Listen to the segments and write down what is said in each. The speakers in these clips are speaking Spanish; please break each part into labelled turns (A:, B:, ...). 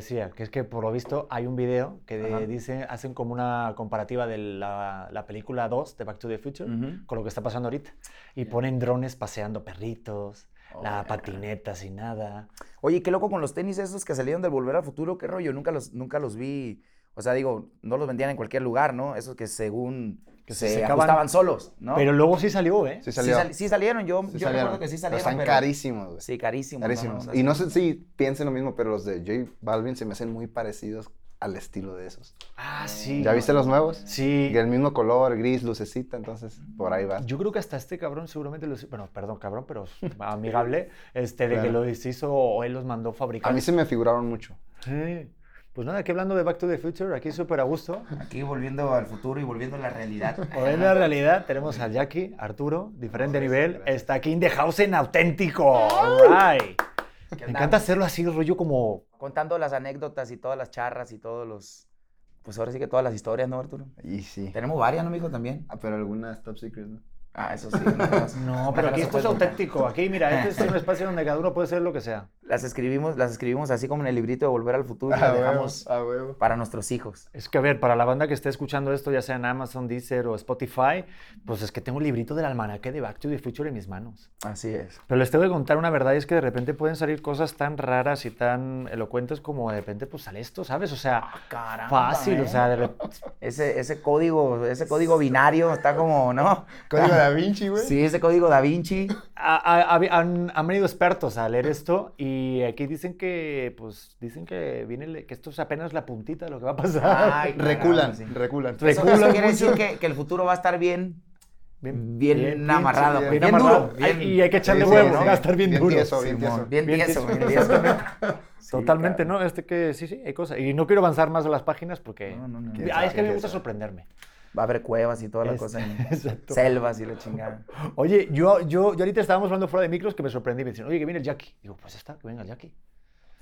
A: decía, que es que por lo visto hay un video que de- dice, hacen como una comparativa de la, la película 2 de Back to the Future con lo que está pasando ahorita. Y ponen drones paseando perritos,
B: Oh,
A: la patineta sin nada.
B: Oye, qué loco con los tenis esos que salieron del Volver al Futuro, qué rollo, nunca los, nunca los vi. O sea, digo, no los vendían en cualquier lugar, ¿no? Esos que según
A: Que se
B: se, ajustaban solos, ¿no?
A: Pero luego sí salió, ¿eh?
C: Sí
B: sí,
C: salió.
B: sal- sí salieron, yo,
C: Sí
B: yo
C: salieron.
B: recuerdo que sí
C: Pero
B: salieron.
C: Están
B: pero-
C: carísimos, güey.
B: Sí, carísimos.
C: Carísimos.
B: ¿no?
C: Y no sé si piensen lo mismo, pero los de J Balvin se me hacen muy parecidos al estilo de esos.
A: Ah, sí.
C: ¿Ya viste los nuevos?
A: Sí.
C: Y el mismo color, gris, lucecita, entonces por ahí va.
A: Yo creo que hasta este cabrón seguramente los... Bueno, perdón, cabrón, pero amigable, este, de que los hizo o él los mandó fabricar.
C: A mí se me figuraron mucho.
A: Sí. Pues nada, aquí hablando de Back to the Future, aquí súper a gusto.
B: Aquí volviendo al futuro y volviendo a la realidad.
A: Volviendo a la realidad, tenemos a Jackie, Arturo, diferente nivel. Está aquí in the house en auténtico. All right.
B: ¿Qué
A: Me encanta hacerlo así, rollo como...
B: Contando las anécdotas y todas las charras y todos los... Pues ahora sí que todas las historias, ¿no, Arturo?
C: Y sí.
B: Tenemos varias, ¿no, mijo? También.
C: Ah, pero algunas top secret, ¿no?
B: Ah, eso sí.
A: No,
B: unas
A: pero
B: no
A: aquí esto es auténtico. Aquí, mira, este es un espacio donde cada uno puede ser lo que sea.
B: Las escribimos, las escribimos así como en el librito de Volver al Futuro y las dejamos
C: a huevo.
B: para nuestros hijos.
A: Es que, a ver, para la banda que esté escuchando esto, ya sea en Amazon, Deezer o Spotify, pues es que tengo un librito del almanaque de Back to the Future en mis manos.
B: Así es.
A: Pero les tengo que contar una verdad, y es que de repente pueden salir cosas tan raras y tan elocuentes como de repente pues sale esto, ¿sabes? O sea,
B: Caramba,
A: fácil, o
B: ¿eh?
A: sea, de repente...
B: Ese, ese código, ese código binario está como, ¿no?
C: Código Da Vinci, güey.
B: Sí, ese código Da Vinci.
A: Ha- ha- han, han venido expertos a leer esto y aquí dicen que, pues, dicen que viene, que esto es apenas la puntita de lo que va a pasar.
B: Ay,
C: Reculan,
B: sí.
C: reculan.
B: Eso, eso
A: Reculan
B: quiere decir que, que el futuro va a estar bien,
A: Bien,
B: bien, amarrado,
C: sí,
B: pues,
A: bien
B: bien,
A: amarrado.
B: duro. Bien,
A: y hay que echarle
C: Sí, sí,
A: huevos,
C: ¿no?
A: va a estar bien,
C: Bien
A: duro.
C: tieso, bien tieso.
B: bien
A: Bien
B: tieso,
A: tieso.
B: bien tieso. Sí,
A: Totalmente,
B: cabrón.
A: ¿no? Este que sí, sí, hay cosas. Y no quiero avanzar más a las páginas porque...
B: No, no, no.
C: ¿Quién
A: Ah, es que a mí me gusta sorprenderme.
B: Va a haber cuevas y toda la
A: Es-
B: cosa. Selvas y la chingada.
A: Oye, yo, yo, yo ahorita estábamos hablando fuera de micros que me sorprendí. Me dicen, oye, que viene el Jackie. Digo, pues está, que venga el Jackie.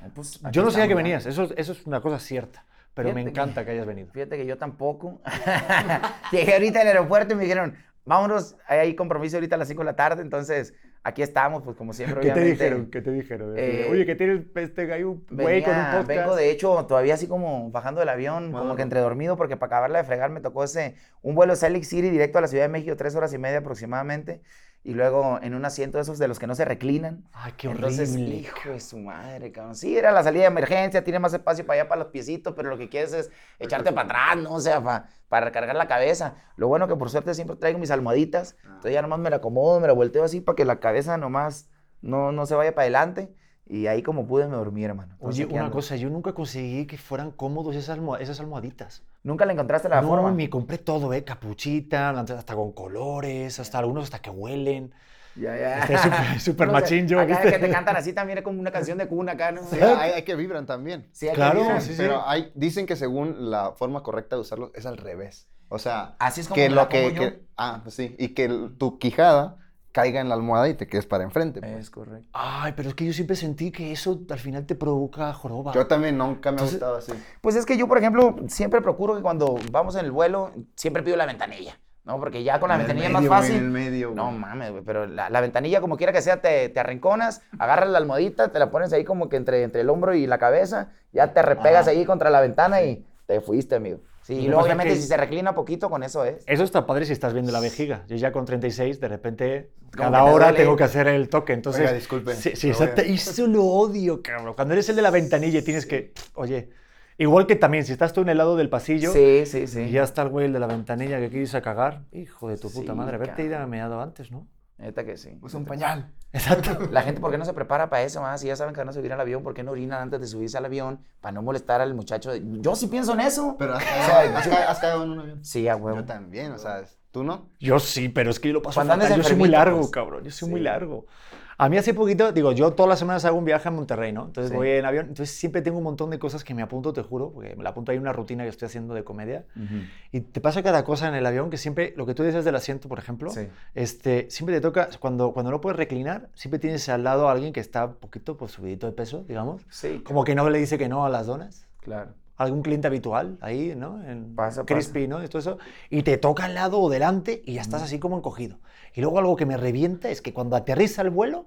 B: Ay, pues,
A: Yo no sabía que venías, eso, eso es una cosa cierta. Pero me
B: Fíjate que-
A: encanta que hayas venido.
B: Fíjate que yo tampoco. Llegué ahorita al aeropuerto y me dijeron, vámonos, hay compromiso ahorita a las 5 de la tarde, entonces aquí estamos, pues como siempre,
A: ¿Qué te
B: obviamente.
A: dijeron? ¿Qué te dijeron?
B: Eh,
A: Oye, que tienes este hay un güey con un
B: Venía-
A: podcast.
B: vengo de hecho todavía así como bajando del avión, como que entre dormido, porque para acabarla de fregar me tocó ese, un vuelo de Salt Lake City directo a la Ciudad de México, tres horas y media aproximadamente, y luego en un asiento de esos de los que no se reclinan.
A: Ay, qué
B: Entonces,
A: horrible.
B: hijo de su madre, cabrón. Sí, era la salida de emergencia, tiene más espacio para allá, para los piecitos, pero lo que quieres es echarte para atrás, ¿no? O sea, pa- para recargar la cabeza. Lo bueno que por suerte siempre traigo mis almohaditas, entonces ya nomás me la acomodo, me la volteo así para que la cabeza nomás no, no se vaya para adelante. Y ahí como pude me dormí, hermano. Entonces,
A: Oye, una
B: ando.
A: cosa, yo nunca conseguí que fueran cómodos esas, almoh- esas almohaditas.
B: ¿Nunca le encontraste la
A: no,
B: forma?
A: me compré todo, ¿eh? Capuchita, hasta con colores, hasta algunos hasta que huelen.
B: Ya, ya.
A: Este, súper- machín yo,
B: acá
A: ¿viste?
B: que te cantan así también es como una canción de cuna acá, ¿no?
C: Sí, hay, hay que vibran también.
B: Sí, hay que
A: Claro,
B: vibrar.
A: sí, sí.
C: Pero hay, dicen que según la forma correcta de usarlos es al revés. O sea,
B: Así es como
C: que
B: me
C: lo
B: la
C: que, que- ah, pues sí, y que el- tu quijada caiga en la almohada y te quedes para enfrente. pues.
B: Es correcto.
A: Ay, pero es que yo siempre sentí que eso al final te provoca joroba.
C: Yo también nunca me ha gustado así.
B: Pues es que yo, por ejemplo, siempre procuro que cuando vamos en el vuelo, siempre pido la ventanilla, ¿no? Porque ya con la
C: En
B: ventanilla
C: medio,
B: es más fácil.
C: En el medio,
B: No mames, güey, pero la, la ventanilla, como quiera que sea, te, te arrinconas, agarras la almohadita, te la pones ahí como que entre, entre el hombro y la cabeza, ya te repegas
C: Ajá.
B: ahí contra la ventana y te fuiste, amigo. Sí,
A: Lo
B: y luego obviamente
A: que-
B: si se reclina poquito, con eso es.
A: Eso está padre si estás viendo la vejiga. Yo ya con 36, de repente,
B: Como
A: cada hora
B: duele.
A: tengo que hacer el toque. Entonces,
C: Oiga, disculpe,
A: Sí, sí
C: a-
A: exacto. Y eso lo odio, cabrón. Cuando eres el de la ventanilla y tienes que, oye, igual que también, si estás tú en el lado del pasillo
B: Sí, sí, sí.
A: y ya está el güey el de la ventanilla que quieres a cagar, hijo de tu puta
B: Sí,
A: madre, haberte ido
B: cabrón.
A: meado antes, ¿no?
B: Neta que sí.
C: Usa un pañal.
A: Exacto.
B: La gente, ¿por qué no se prepara para eso? más? Si ya saben que van a subir al avión, ¿por qué no orinan antes de subirse al avión? Para no molestar al muchacho. de- Yo sí pienso en eso.
C: Pero has,
B: O sea,
C: has ca- has cagado en un avión.
B: Sí, a huevo.
C: Yo también, o sea, ¿tú no?
A: Yo sí, pero es que yo lo paso
B: Cuando andes
A: fatal. Yo soy muy largo,
B: pues.
A: cabrón. Yo soy muy largo. A mí hace poquito, digo, yo todas las semanas hago un viaje a Monterrey, ¿no? Entonces
B: Sí.
A: voy en avión. Entonces siempre tengo un montón de cosas que me apunto, te juro, porque me la apunto ahí una rutina que estoy haciendo de comedia. Y te pasa cada cosa en el avión que siempre, lo que tú dices del asiento, por ejemplo,
B: Sí.
A: este, siempre te toca, cuando, cuando no puedes reclinar, siempre tienes al lado a alguien que está un poquito pues, subidito de peso, digamos.
B: Sí,
A: Como que no le dice que no a las donas.
B: claro.
A: Algún cliente habitual ahí, ¿no? En
B: Pasa,
A: Crispy, ¿no? Y todo eso. Y te toca al lado o delante y ya estás así como encogido. Y luego algo que me revienta es que cuando aterriza el vuelo,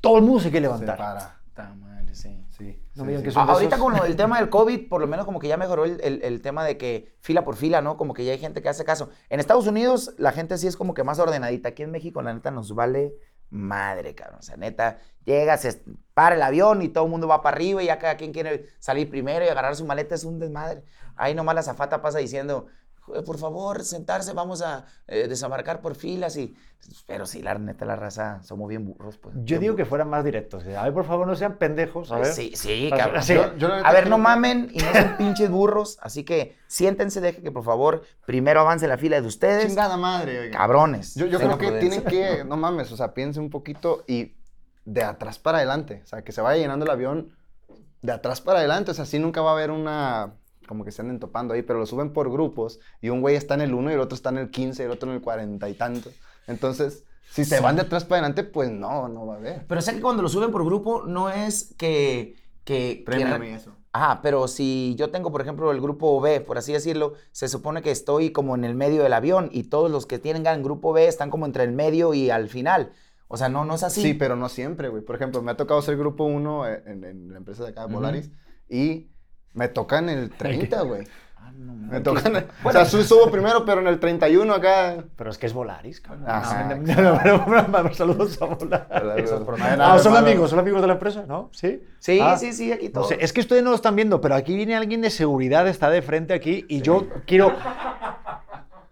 A: todo el mundo se quiere
C: Se
A: levantar.
C: para.
B: Ta madre, sí.
C: Sí.
A: No que
B: Ahorita
A: esos.
B: con lo del tema del COVID, por lo menos como que ya mejoró el, el- el tema de que fila por fila, ¿no? Como que ya hay gente que hace caso. En Estados Unidos la gente sí es como que más ordenadita. Aquí en México la neta nos vale madre, cabrón. O sea, neta, llega, se para el avión y todo el mundo va para arriba y ya cada quien quiere salir primero y agarrar su maleta es un desmadre. Ahí nomás la zafata pasa diciendo, "Joder, por favor, sentarse, vamos a eh, desembarcar por filas y... Pero sí, la neta, la raza, somos bien burros, pues.
A: Yo digo que fueran más directos. A ver, por favor, no sean pendejos. A ver.
B: Sí, sí,
A: Así-
B: cabrón.
A: así-
C: Yo- yo la neta
B: A ver, no mamen y no sean pinches burros. Así que siéntense, deje que por favor primero avance la fila de ustedes.
C: Chingada madre, oiga.
B: Cabrones.
C: Yo, yo creo que
B: prudencia.
C: tienen que, no mames, o sea, piense un poquito y de atrás para adelante. O sea, que se vaya llenando el avión de atrás para adelante. O sea, así nunca va a haber una, como que se anden topando ahí, pero lo suben por grupos y un güey está en el 1 y el otro está en el 15 y el otro en el 40 y tanto. Entonces, si se van de atrás para adelante, pues no, no va a haber.
B: Pero sé que cuando lo suben por grupo no es que... que, que-
C: eso.
B: Ajá, pero si yo tengo, por ejemplo, el grupo B, por así decirlo, se supone que estoy como en el medio del avión y todos los que tienen el grupo B están como entre el medio y al final. O sea, no, no es así.
C: Sí, pero no siempre, güey. Por ejemplo, me ha tocado ser grupo 1 en, en la empresa de acá,
B: Ujú.
C: Volaris, y me toca en el 30, güey.
B: Ah, no,
C: Me
B: mames.
C: toca en el- O sea, su- subo primero, pero en el 31 acá.
A: Pero es que es Volaris, cabrón.
C: Ajá,
A: No, no, no, no, no, no, Saludos a Volaris. Ah,
C: nada
A: son amigos, son amigos de la empresa, ¿no? Sí.
B: Sí,
A: Ah,
B: sí, sí, aquí
A: No
B: todo.
A: sé, es que ustedes no lo están viendo, pero aquí viene alguien de seguridad, está de frente aquí, y yo quiero.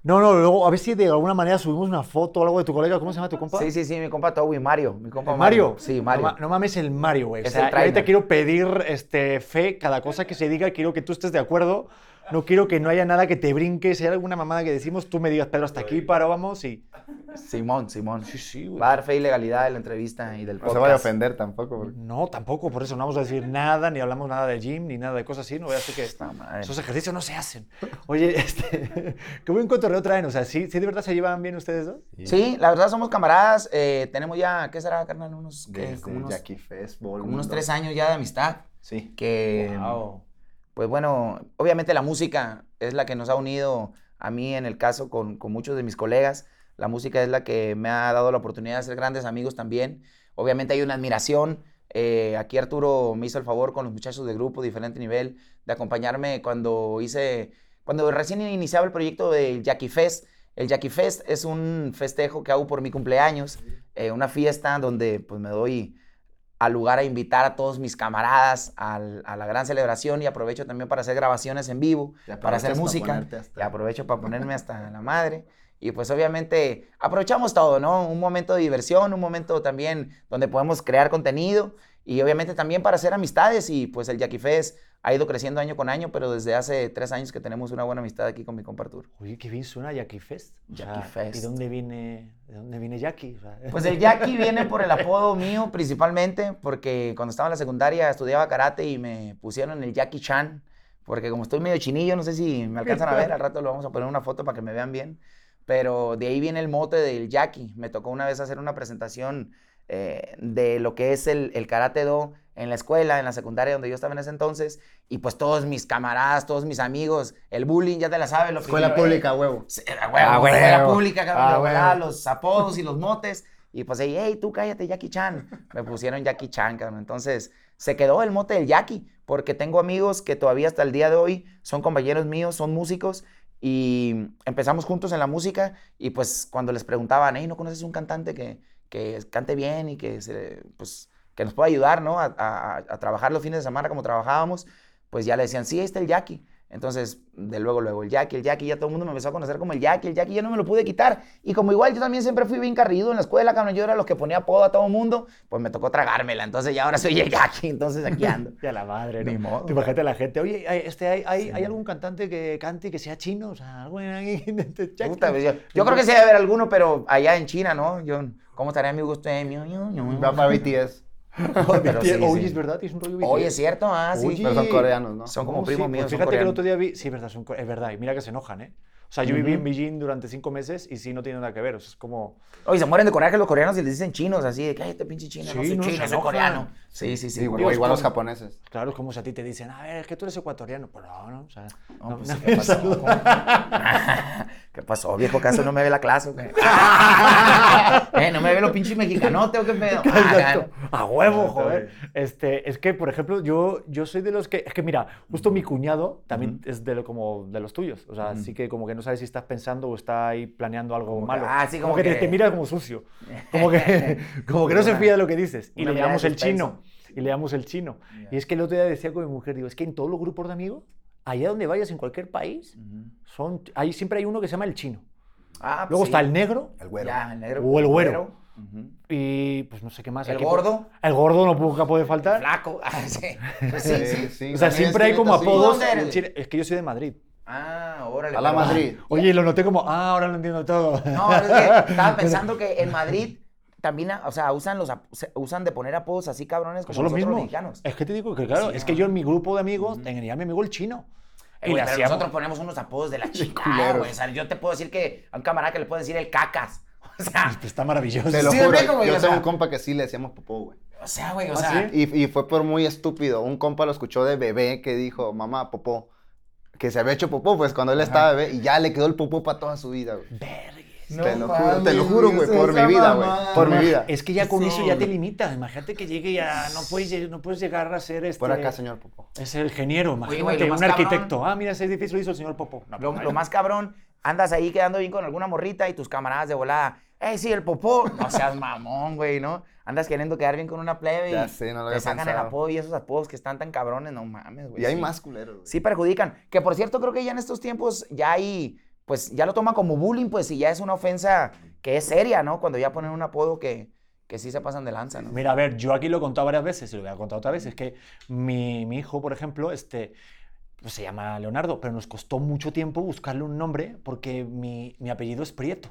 A: No, no, luego a ver si de alguna manera subimos una foto o algo de tu colega. ¿Cómo se llama tu compa?
B: Sí, sí, sí, mi compa Toby, Mario. Mi compa
A: ¿El Mario?
B: Sí, Mario.
A: No, no mames el Mario, güey. O
B: Es
A: sea,
B: el
A: ahorita quiero pedir este, fe, cada cosa que se diga, quiero que tú estés de acuerdo. No quiero que no haya nada que te brinque. Si hay alguna mamada que decimos, tú me digas, Pedro, hasta aquí paro, vamos y...
B: Simón, Simón.
A: Sí, sí, güey.
B: Va a dar fe y legalidad de la entrevista y del
C: No
B: podcast.
C: se vaya a ofender tampoco. porque-
A: No, tampoco, por eso no vamos a decir nada, ni hablamos nada de gym, ni nada de cosas así. No voy a hacer que... Esos ejercicios no se hacen. Oye, este, qué buen cotorreo traen. O sea, ¿sí, ¿sí de verdad se llevan bien ustedes dos?
B: Sí, la verdad somos camaradas. eh, tenemos ya, ¿qué será, carnal? Unos, ¿qué?
C: Desde
B: como unos,
C: Jackie Fest,
B: como unos tres años ya de amistad.
C: Sí.
B: Que,
A: Wow.
B: Pues bueno, obviamente la música es la que nos ha unido a mí en el caso con, con muchos de mis colegas. La música es la que me ha dado la oportunidad de ser grandes amigos también. Obviamente hay una admiración. eh, aquí Arturo me hizo el favor con los muchachos de grupo, diferente nivel, de acompañarme cuando hice, cuando recién iniciaba el proyecto del Jackie Fest. El Jackie Fest es un festejo que hago por mi cumpleaños, eh, una fiesta donde pues me doy al lugar a invitar a todos mis camaradas al- a la gran celebración y aprovecho también para hacer grabaciones en vivo, para hacer música.
C: hasta-
B: Y aprovecho para ponerme hasta la madre. Y pues obviamente aprovechamos todo, ¿no? Un momento de diversión, un momento también donde podemos crear contenido y obviamente también para hacer amistades. Y pues el Jackie Fest ha ido creciendo año con año, pero desde hace tres años que tenemos una buena amistad aquí con mi compa Arturo.
A: Oye, qué bien suena Jackie Fest. O
B: Jackie
A: sea,
B: Fest.
A: ¿Y dónde viene, de dónde viene Jackie? O sea,
B: Pues el Jackie viene por el apodo mío principalmente, porque cuando estaba en la secundaria estudiaba karate y me pusieron el Jackie Chan, porque como estoy medio chinillo, no sé si me alcanzan a ver, al rato lo vamos a poner una foto para que me vean bien, pero de ahí viene el mote del Jackie. Me tocó una vez hacer una presentación eh, de lo que es el, el karate do en la escuela, en la secundaria donde yo estaba en ese entonces, y pues todos mis camaradas, todos mis amigos, el bullying, ya te la sabes, lo
C: Escuela
B: primero, eh,
C: pública, huevo.
B: Sí, Era huevo,
A: Ah, huevo.
B: era pública, cabrón,
A: Ah,
B: volada,
A: huevo.
B: los apodos y los motes. Y pues, hey, hey, tú cállate, Jackie Chan. Me pusieron Jackie Chan, cabrón. Entonces, se quedó el mote del Jackie, porque tengo amigos que todavía hasta el día de hoy son compañeros míos, son músicos, y empezamos juntos en la música, y pues cuando les preguntaban, hey, ¿no conoces un cantante que, que cante bien y que, se, pues, que nos pueda ayudar, ¿no? A, a- a trabajar los fines de semana como trabajábamos, pues ya le decían, sí, ahí está el Jackie. Entonces, de luego, luego, el Jackie, el Jackie, ya todo el mundo me empezó a conocer como el Jackie, el Jackie, ya no me lo pude quitar. Y como igual yo también siempre fui bien carrido en la escuela, cabrón, yo era los que ponía apodo a todo el mundo, pues me tocó tragármela. Entonces ya ahora soy el Jackie, entonces aquí ando.
A: ya la madre, ¿no?
B: Ni modo,
A: Tú imagínate a la gente, oye, hay- este, hay, hay,
B: Sí.
A: ¿hay algún cantante que cante y que sea chino? O sea, algo en Jackie.
B: Puta, pues, yo, yo creo que sí debe haber alguno, pero allá en China, ¿no? Yo, ¿Cómo estaría mi gusto? Eh,
C: para BTS.
B: Pero sí,
A: Oye,
B: sí.
A: es verdad, es un rollo
B: Oye, es cierto, ah, sí.
A: Oye.
C: Pero son coreanos, ¿no?
B: Son como
A: Oh,
B: primos
A: sí,
B: míos,
A: pues
B: son
A: fíjate que el otro día vi, sí, verdad, son es verdad, y mira que se enojan, ¿eh? O sea, yo viví en
B: Ujú.
A: Beijing durante cinco meses y sí, no tiene nada que ver. O sea, es como...
B: Oye, se mueren de coraje los coreanos y les dicen chinos, así de que, ay, este pinche chino, no
A: Sí,
B: soy
A: no, se
B: chino, soy coreano. Sí, sí, sí.
C: Igual, los japoneses.
A: Claro, es como si a ti te dicen, a ver, es que tú eres ecuatoriano. Pues no, no, o sea...
B: No,
A: no-
B: pues,
A: no
B: sí,
A: me
B: ¿qué pasó? ¿Qué pasó, viejo? ¿Caso no me ve la clase eh, ¿No me ve los pinches mexicanotes o qué pedo?
A: Exacto.
B: Ah,
A: A huevo, joder. Este, es que, por ejemplo, yo, yo soy de los que. Es que, mira, justo mi cuñado también es de, lo, como de los tuyos. O sea,
B: Ujú.
A: sí que como que no sabes si estás pensando o está ahí planeando algo
B: Como que-
A: malo.
B: ah, sí, como
A: que, te,
B: que-
A: te mira como sucio. Como que, como que no se fía de lo que dices. Y le llamamos el chino. Y le llamamos el chino.
B: Ya.
A: Y es que el otro día decía con mi mujer, digo, es que en todos los grupos de amigos, allá donde vayas, en cualquier país,
B: Ujú.
A: son, hay, siempre hay uno que se llama el chino.
B: Ah, pues
A: Luego
B: sí.
A: está el negro
C: El güero.
B: Ya, el negro.
A: O el güero.
B: Ujú.
A: y pues no sé qué más.
B: El
A: Aquí-
B: gordo.
A: El gordo no nunca puede faltar.
B: Flaco. Ah, sí. Pues sí, sí.
A: O sea, siempre hay como apodos. Es que yo soy de Madrid.
B: Ah, órale.
C: A la
B: pero-
C: Madrid.
A: Oye, lo noté como, ah, ahora lo entiendo todo.
B: No, es que estaba pensando que en Madrid también, o sea, usan los usan de poner apodos así cabrones como
A: Son los mismos.
B: mexicanos.
A: Es que te digo que, claro,
B: Sí,
A: es que yo en mi grupo de amigos
B: Ujú.
A: tenía a mi amigo el chino.
B: Eh,
A: y
B: pero nosotros ponemos unos apodos de la
C: culeros.
B: güey. O sea, yo te puedo decir que a un camarada que le puedo decir el cacas. O sea,
A: Está maravilloso.
C: Te lo
B: Sí,
C: juro,
B: güey,
C: yo
B: o
C: tengo
B: sea.
C: un compa que sí le decíamos popó, güey.
B: o sea, güey, o
A: ¿Ah,
B: sea.
A: sí?
C: Y, y fue por muy estúpido. Un compa lo escuchó de bebé que dijo, mamá, popó. Que se había hecho popó, pues, cuando él estaba bebé. Y ya le quedó el popó para toda su vida, güey.
B: No
C: te, lo juro, te lo juro, güey, por mi vida, güey. Por mi vida.
A: Es que ya con
B: Sí.
A: eso ya te limitas. Imagínate que llegue ya, no puedes, no puedes llegar a ser este...
C: Por acá, señor popó.
A: Es el ingeniero, imagínate, un arquitecto. Ah, mira, ese edificio lo hizo el señor Popo. No,
B: Lo, lo más cabrón, andas ahí quedando bien con alguna morrita y tus camaradas de volada. ¡Ey, sí, el popó! No seas mamón, güey, ¿no? Andas queriendo quedar bien con una plebe y
C: Ya sé, no lo
B: te sacan el apodo y esos apodos que están tan cabrones, no mames, güey.
C: Y hay
B: sí.
C: más culeros, güey.
B: Sí perjudican. Que por cierto, creo que ya en estos tiempos ya hay, pues ya lo toman como bullying, pues y ya es una ofensa que es seria, ¿no? Cuando ya ponen un apodo que, que sí se pasan de lanza, ¿no?
A: Mira, a ver, yo aquí lo he contado varias veces y lo voy a contar otra vez. Es que mi, mi hijo, por ejemplo, este, pues se llama Leonardo, pero nos costó mucho tiempo buscarle un nombre porque mi, mi apellido es Prieto.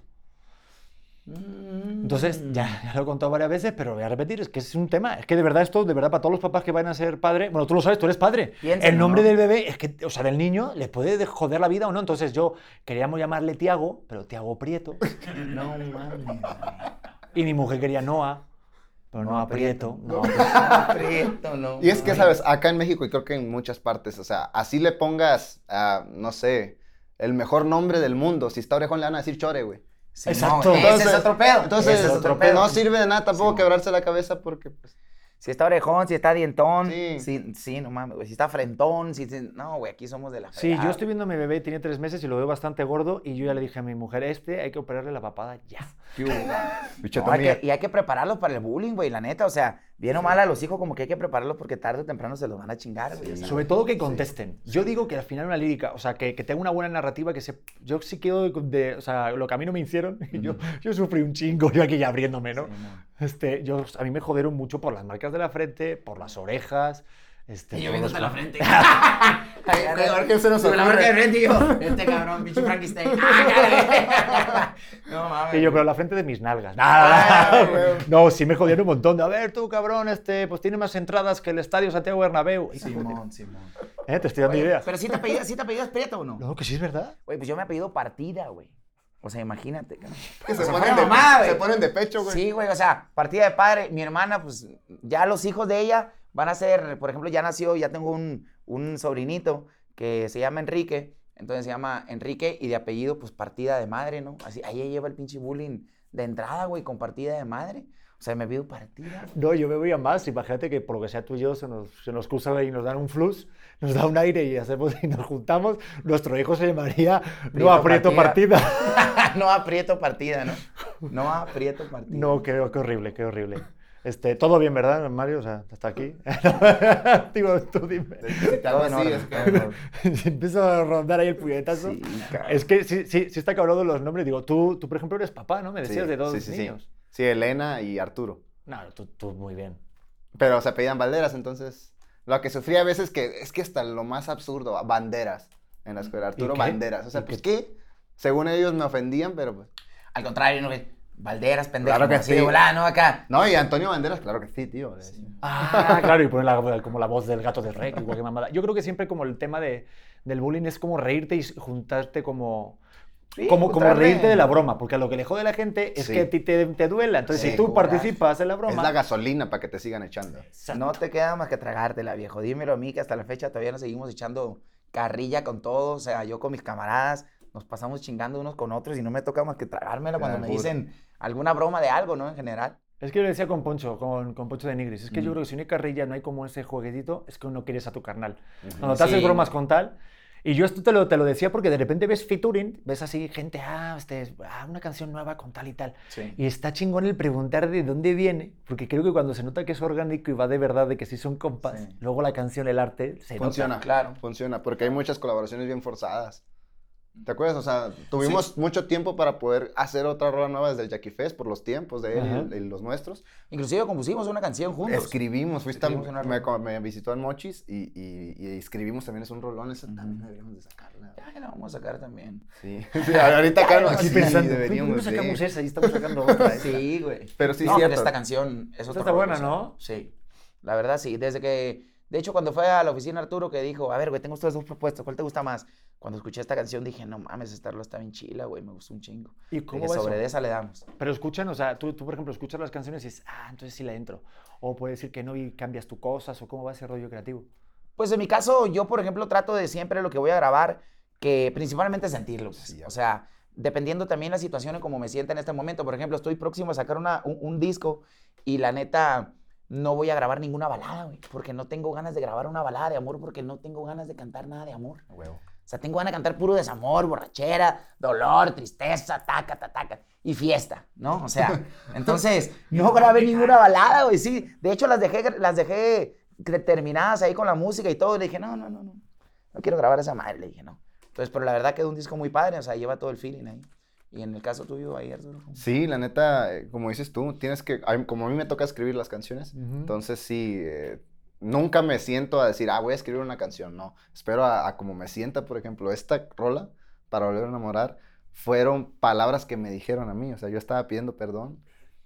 A: Entonces, ya, ya lo he contado varias veces, pero lo voy a repetir, es que es un tema. Es que de verdad esto, de verdad, para todos los papás que van a ser padre, bueno, tú lo sabes, tú eres padre.
B: Piénsalo,
A: el nombre
B: ¿no?
A: del bebé, es que, o sea, del niño, le puede de- joder la vida o no. Entonces yo queríamos llamarle Tiago, pero Tiago Prieto.
B: No mames.
A: Y mi mujer quería Noah, pero
B: Noah
A: Noah Prieto.
B: Prieto.
A: No, pues,
B: Prieto, no.
C: Y es que. ¿sabes? Acá en México y creo que en muchas partes, o sea, así le pongas, no sé, el mejor nombre del mundo. Si está orejón, le van a decir chore, güey.
B: Sí,
A: Exacto.
B: no, ese
C: Entonces-
B: es otro pedo.
C: Entonces,
B: ese es otro pedo.
C: no sirve de nada tampoco
B: Sí,
C: quebrarse la cabeza porque, pues,
B: Si está orejón, si está dientón.
C: Sí.
B: Sí, sí, no mames, güey. Si está frentón, si, si- no, güey, aquí somos de la
A: Sí,
B: fregada.
A: yo estoy viendo a mi bebé, tiene tres meses y lo veo bastante gordo y yo ya le dije a mi mujer, este hay que operarle la papada ya.
B: No, hay que- y hay que prepararlos para el bullying, güey, la neta. O sea, bien o mal a los hijos, como que hay que prepararlos porque tarde o temprano se los van a chingar, güey. sea.
A: Sobre todo que contesten. Yo digo que al final una lírica, o sea, que, que tenga una buena narrativa, que se... Yo sí quiero de... O sea, lo que a mí no me hicieron, yo, yo sufrí un chingo, yo aquí ya abriéndome, ¿no?
B: Sí, no.
A: Este, yo, a mí me jodieron mucho por las marcas de la frente, por las orejas. Este,
B: Y yo viéndote
A: los-
B: la frente.
C: a ver qué se nos
B: la marca de frente y yo, este cabrón, pinche Frankenstein. Ah, no mames.
A: Y yo, pero la frente de mis nalgas. Nada,
B: Ah.
A: No, sí me jodieron un montón. De, a ver, tú, cabrón, este, pues tiene más entradas que el Estadio Santiago Bernabéu.
B: Simón, Simón.
A: Eh, Te estoy dando
B: Oye,
A: ideas.
B: Pero sí te apellidas, sí te apellidas Prieto o no?
A: No, que sí es verdad.
B: Güey, pues yo me apellido Partida, güey. O sea, imagínate.
C: Que se, ponen de,
B: mamada,
C: se ponen de pecho, güey.
B: Sí, güey, o sea, partida de padre. Mi hermana, pues ya los hijos de ella van a ser, por ejemplo, ya nació, ya tengo un, un sobrinito que se llama Enrique. Entonces se llama Enrique y de apellido, pues partida de madre, ¿no? Así, ahí lleva el pinche bullying de entrada, güey, con partida de madre. O sea, me pido partida.
A: No, yo me voy a más. Imagínate que por lo que sea tú y yo se nos, se nos cruzan y nos dan un flux, nos da un aire y, hacemos, y nos juntamos. Nuestro hijo se llamaría No
B: Prieto
A: aprieto partida.
B: no aprieto partida, ¿no? No aprieto partida.
A: No, qué, qué horrible, qué horrible. Este, todo bien, ¿verdad, Mario? O sea, hasta aquí. Digo, tú dime.
C: Así, es que-.
A: Si empiezo a rondar ahí el puñetazo.
B: Sí.
A: Es que sí, sí, sí está cabrón los nombres. Digo, tú, tú, por ejemplo, eres papá, ¿no? Me
C: Sí,
A: decías de dos
C: sí, sí, sí.
A: niños.
C: Sí, Elena y Arturo.
A: No, tú, tú muy bien.
C: Pero se pedían banderas, entonces. Lo que sufría a veces que es que hasta lo más absurdo, banderas en la escuela. Arturo,
A: qué?
C: banderas. O sea,
A: ¿Y
C: pues
A: qué?
C: qué? Según ellos me ofendían, pero pues.
B: Al contrario, ¿no? güey? Valderas, pendejo.
C: Claro que
B: así
C: sí.
B: volada, ¿no? Acá.
C: No, y Antonio Banderas, claro que sí, tío.
A: Ah, claro, y poner la- como la voz del gato de Rec, igual que mamada. Yo creo que siempre como el tema de, del bullying es como reírte y juntarte como
B: Sí,
A: como, como
B: traerle-
A: reírte de la broma, porque a lo que le jode a la gente es
C: Sí.
A: que a ti te, te duela. Entonces,
C: Sí,
A: si tú participas en la broma.
C: Es la gasolina para que te sigan echando.
A: Exacto.
B: No te queda más que tragártela, viejo. Dímelo a mí que hasta la fecha todavía nos seguimos echando carrilla con todo. O sea, yo con mis camaradas nos pasamos chingando unos con otros y no me toca más que tragármela cuando me
C: Albur.
B: dicen alguna broma de algo, ¿no? En general.
A: Es que yo le decía con Poncho, con, con Poncho de Nigris, es que yo creo que si no hay carrilla, no hay como ese jueguito, es que uno quieres a tu carnal. Cuando te haces bromas con tal, y yo esto te lo, te lo decía porque de repente ves featuring, ves así gente, ah, este, ah, una canción nueva con tal y tal.
B: Sí.
A: Y está chingón el preguntar de dónde viene, porque creo que cuando se nota que es orgánico y va de verdad, de que sí son compas,
B: Sí.
A: luego la canción, el arte, se
C: Funciona.
A: nota.
B: Claro.
C: Funciona, porque hay muchas colaboraciones bien forzadas. ¿Te acuerdas? O sea, tuvimos mucho tiempo para poder hacer otra rola nueva desde el Jackie Fest por los tiempos de él y y, los nuestros.
B: Inclusive compusimos una canción juntos.
C: Escribimos, fuiste a-
B: Escribimos
C: me, me visitó en Mochis y, y- y escribimos también, es un rolón, ese también deberíamos de sacarla.
B: Ya la vamos a sacar también.
C: Sí, sí, ahorita acá
B: Ya,
C: no,
B: aquí
C: sí,
A: pensando,
C: deberíamos
A: ¿Cuándo sacamos
C: de-
A: esa? Y estamos sacando otra. ¿eh?
B: Sí, güey.
C: Pero sí,
B: no, pero
C: cierto.
B: esta canción es
A: Esta
B: otro
A: está buena, ¿no?
B: Sí. La verdad, sí. Desde que, de hecho, cuando fue a la oficina Arturo que dijo, a ver, güey, tengo estas dos propuestas, ¿cuál te gusta más? Cuando escuché esta canción dije, no mames, esta rola está bien chila, güey, me gustó un chingo.
A: ¿Y cómo
B: Dije,
A: va
B: sobre
A: eso?
B: esa le damos.
A: Pero escuchan, o sea, tú, tú, por ejemplo, escuchas las canciones y dices, ah, entonces sí la entro. O puedes decir que no y cambias tus cosas, o cómo va ese rollo creativo.
B: Pues en mi caso, yo, por ejemplo, trato de siempre lo que voy a grabar, que principalmente sentirlo. pues.
C: Sí,
B: o sea, dependiendo también la situación en cómo me sienta en este momento. Por ejemplo, estoy próximo a sacar una, un, un disco y la neta no voy a grabar ninguna balada, güey, porque no tengo ganas de grabar una balada de amor, porque no tengo ganas de cantar nada de amor.
C: Huevo.
B: O sea, tengo ganas de cantar puro desamor, borrachera, dolor, tristeza, taca, taca, taca, y fiesta, ¿no? O sea, entonces, no grabé ninguna balada, güey, sí. De hecho, las dejé, las dejé terminadas ahí con la música y todo, y le dije, no, no, no, no, no quiero grabar esa madre, le dije, no. Entonces, pero la verdad quedó un disco muy padre, o sea, lleva todo el feeling ahí. Y en el caso tuyo, ahí, Arturo.
C: Sí, la neta, eh, como dices tú, tienes que, a como a mí me toca escribir las canciones, entonces sí, eh, nunca me siento a decir, ah, voy a escribir una canción, no. Espero a, a como me sienta, por ejemplo, esta rola, para volver a enamorar, fueron palabras que me dijeron a mí, o sea, yo estaba pidiendo perdón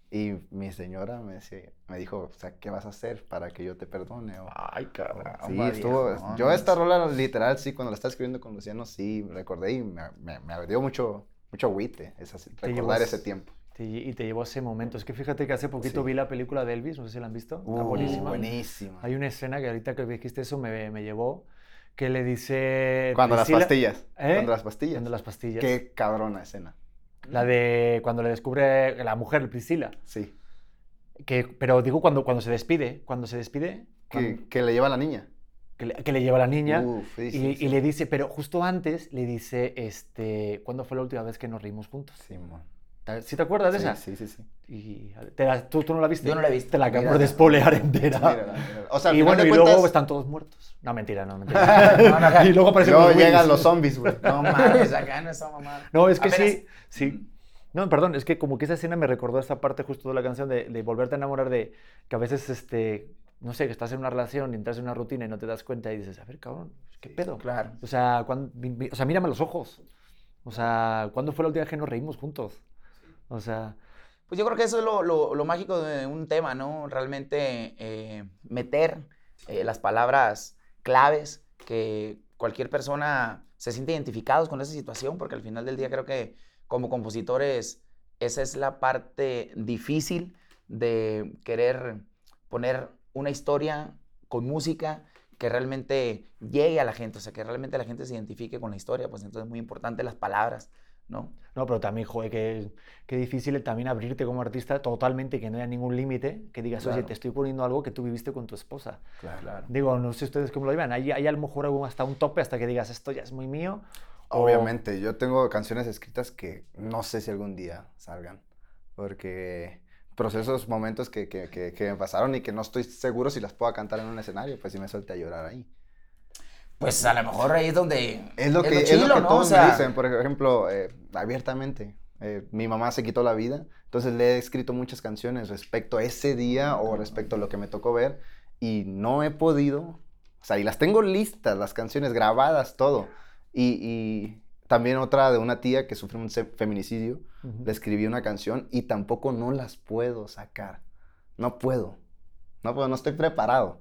C: y mi señora me, decía, me dijo, o sea, ¿qué vas a hacer para que yo te perdone? O,
B: Ay, cabrón.
C: Sí, estuvo. yo esta rola, literal, sí, cuando la estaba escribiendo con Luciano, sí, recordé y me, me, me dio mucho, mucho agüite esa, recordar
A: llevas-
C: ese tiempo.
A: Te- y te llevó ese momento. Es que fíjate que hace poquito
C: Sí.
A: vi la película de Elvis, no sé si la han visto. Está
C: Uh,
A: buenísima.
C: buenísima.
A: Hay una escena que ahorita que dijiste eso me, me llevó, que le dice...
C: Cuando las pastillas.
A: ¿Eh?
C: Cuando las pastillas.
A: Cuando las pastillas.
C: Qué cabrona escena.
A: La de cuando le descubre la mujer, Priscila.
C: Sí.
A: Que, pero digo cuando, cuando se despide. Cuando se despide,
C: Que,
A: cuando-
C: que le lleva a la niña.
A: que, le, que le lleva a la niña.
C: Uf, sí,
A: y,
C: sí,
A: y
C: sí.
A: le dice, pero justo antes le dice, este, ¿cuándo fue la última vez que nos reímos juntos?
C: Simón.
A: ¿Sí te acuerdas de
C: Sí,
A: esa?
C: sí, sí, sí.
A: Y te la- ¿tú, tú no la viste?
B: Yo no la he visto.
A: Te la acabo
B: Mírala.
A: de spoilear entera.
C: Mírala, mírala. O sea,
A: y bueno, y
C: cuentas,
A: luego están todos muertos. No, mentira, no, mentira.
B: No, no, acá-
A: y luego aparecen
C: luego
A: los
C: llegan los zombies, güey.
B: No mames, acá no está mamá.
A: No, es que
B: Apenas-
A: sí, sí. No, perdón, es que como que esa escena me recordó esta parte justo de la canción de, de volverte a enamorar de que a veces, este, no sé, que estás en una relación y entras en una rutina y no te das cuenta y dices, a ver, cabrón, ¿qué pedo?
B: Claro.
A: O sea, mi- o sea, mírame los ojos. O sea, ¿cuándo fue la última vez que nos reímos juntos? O sea,
B: Pues yo creo que eso es lo, lo- lo mágico de un tema, ¿no? Realmente eh, meter eh, las palabras claves que cualquier persona se siente identificados con esa situación, porque al final del día creo que como compositores esa es la parte difícil de querer poner una historia con música que realmente llegue a la gente, o sea, que realmente la gente se identifique con la historia, pues entonces es muy importante las palabras, ¿no?
A: no, pero también, joder, qué, qué difícil también abrirte como artista totalmente, que no haya ningún límite, que digas, oye,
B: Claro.
A: te estoy poniendo algo que tú viviste con tu esposa.
C: Claro.
A: Digo, no sé ustedes cómo lo llevan. Hay, hay a lo mejor hasta un tope hasta que digas, esto ya es muy mío. o-
C: Obviamente, yo tengo canciones escritas que no sé si algún día salgan, porque procesos, momentos que, que, que, que me pasaron y que no estoy seguro si las puedo cantar en un escenario, pues sí me suelte a llorar ahí.
B: Pues a lo mejor ahí es donde...
C: Es lo que, es
B: chilo,
C: lo que
B: ¿no?
C: todos
B: O sea,
C: me dicen, por ejemplo, eh, abiertamente. eh, mi mamá se quitó la vida, entonces le he escrito muchas canciones respecto a ese día o respecto a lo que me tocó ver y no he podido, o sea, y las tengo listas, las canciones grabadas, todo. Y, y también otra de una tía que sufrió un feminicidio,
A: Ujú.
C: le escribí una canción y tampoco no las puedo sacar. No puedo. No puedo, no estoy preparado.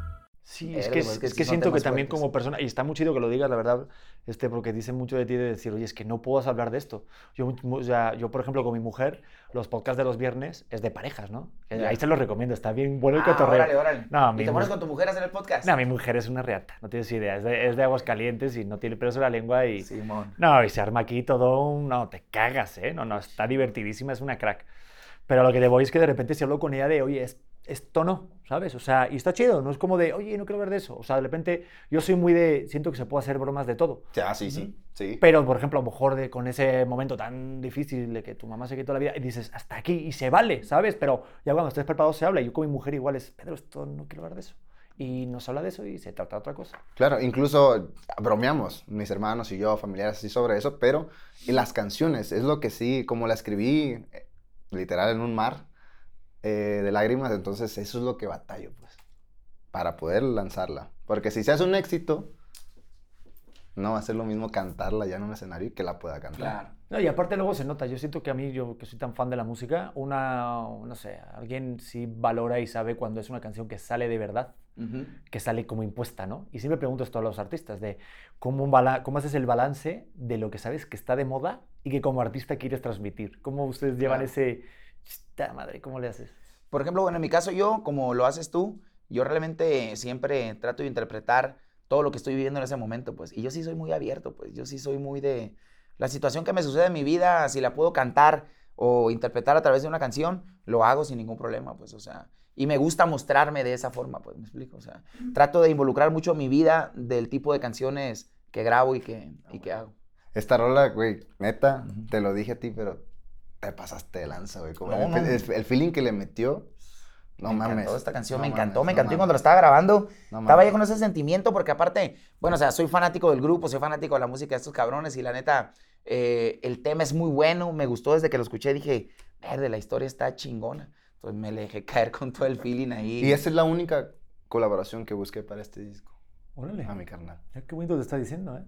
A: Sí, es que, es,
B: que
A: es que siento que también
B: fuertes.
A: como persona, y está muy chido que lo digas, la verdad, este, porque dice mucho de ti de decir, oye, es que no puedo hablar de esto. Yo, o sea, yo, por ejemplo, con mi mujer, los podcasts de los viernes es de parejas, ¿no?
B: Ya.
A: Ahí se los recomiendo, está bien bueno el
B: Ah,
A: cotorreo.
B: órale, órale.
A: No,
B: ¿Y te pones con tu mujer a hacer el podcast?
A: No, mi mujer es una reata, no tienes idea, es de, es de aguas calientes y no tiene pelos en la lengua y...
B: Simón.
A: No, y se arma aquí todo un... No, te cagas, ¿eh? No, no, está divertidísima, es una crack. Pero a lo que te voy es que de repente si hablo con ella de, oye, es- esto no, ¿sabes? O sea, y está chido, no es como de, oye, no quiero hablar de eso. O sea, de repente yo soy muy de, siento que se puede hacer bromas de todo.
C: Ya, sí, sí. Sí.
A: Pero, por ejemplo, a lo mejor de, con ese momento tan difícil de que tu mamá se quitó la vida y dices, hasta aquí, y se vale, ¿sabes? Pero ya cuando estés preparado se habla. Y yo con mi mujer igual es, Pedro, esto no quiero hablar de eso. Y nos habla de eso y se trata de otra cosa.
C: Claro, incluso bromeamos, mis hermanos y yo, familiares así sobre eso, pero y las canciones, es lo que sí, como la escribí eh, literal en un mar eh, de lágrimas, entonces eso es lo que batallo, pues, para poder lanzarla. Porque si se hace un éxito, no va a ser lo mismo cantarla ya en un escenario y que la pueda cantar.
B: Claro.
A: No, y aparte luego se nota, yo siento que a mí, yo que soy tan fan de la música, una, no sé, alguien sí valora y sabe cuando es una canción que sale de verdad, que sale como impuesta, ¿no? Y siempre pregunto esto a los artistas, de cómo, cómo haces el balance de lo que sabes que está de moda y que como artista quieres transmitir. ¿Cómo ustedes llevan
B: Claro.
A: ese... Madre, ¿cómo le haces?
B: Por ejemplo, bueno, en mi caso yo, como lo haces tú, yo realmente siempre trato de interpretar todo lo que estoy viviendo en ese momento, pues. Y yo sí soy muy abierto, pues. Yo sí soy muy de... La situación que me sucede en mi vida, si la puedo cantar o interpretar a través de una canción, lo hago sin ningún problema, pues. O sea, y me gusta mostrarme de esa forma, pues, me explico. O sea, trato de involucrar mucho mi vida del tipo de canciones que grabo y que, y que hago.
C: Esta rola, güey, neta, te lo dije a ti, pero te pasaste de lanza, güey. como
B: No,
C: el,
B: no.
C: el- el feeling que le metió, no
B: me
C: mames.
B: encantó esta canción,
C: no
B: me encantó,
C: mames,
B: me
C: no
B: encantó. Y cuando la estaba grabando,
C: No
B: estaba
C: mames.
B: ya con ese sentimiento porque aparte, bueno, o sea, soy fanático del grupo, soy fanático de la música de estos cabrones y la neta, eh, el tema es muy bueno, me gustó desde que lo escuché, dije, verde, la historia está chingona. Entonces me le dejé caer con todo el feeling ahí.
C: Y esa es la única colaboración que busqué para este disco,
A: Órale.
C: a mi carnal.
A: Ya qué bonito te está diciendo, ¿eh?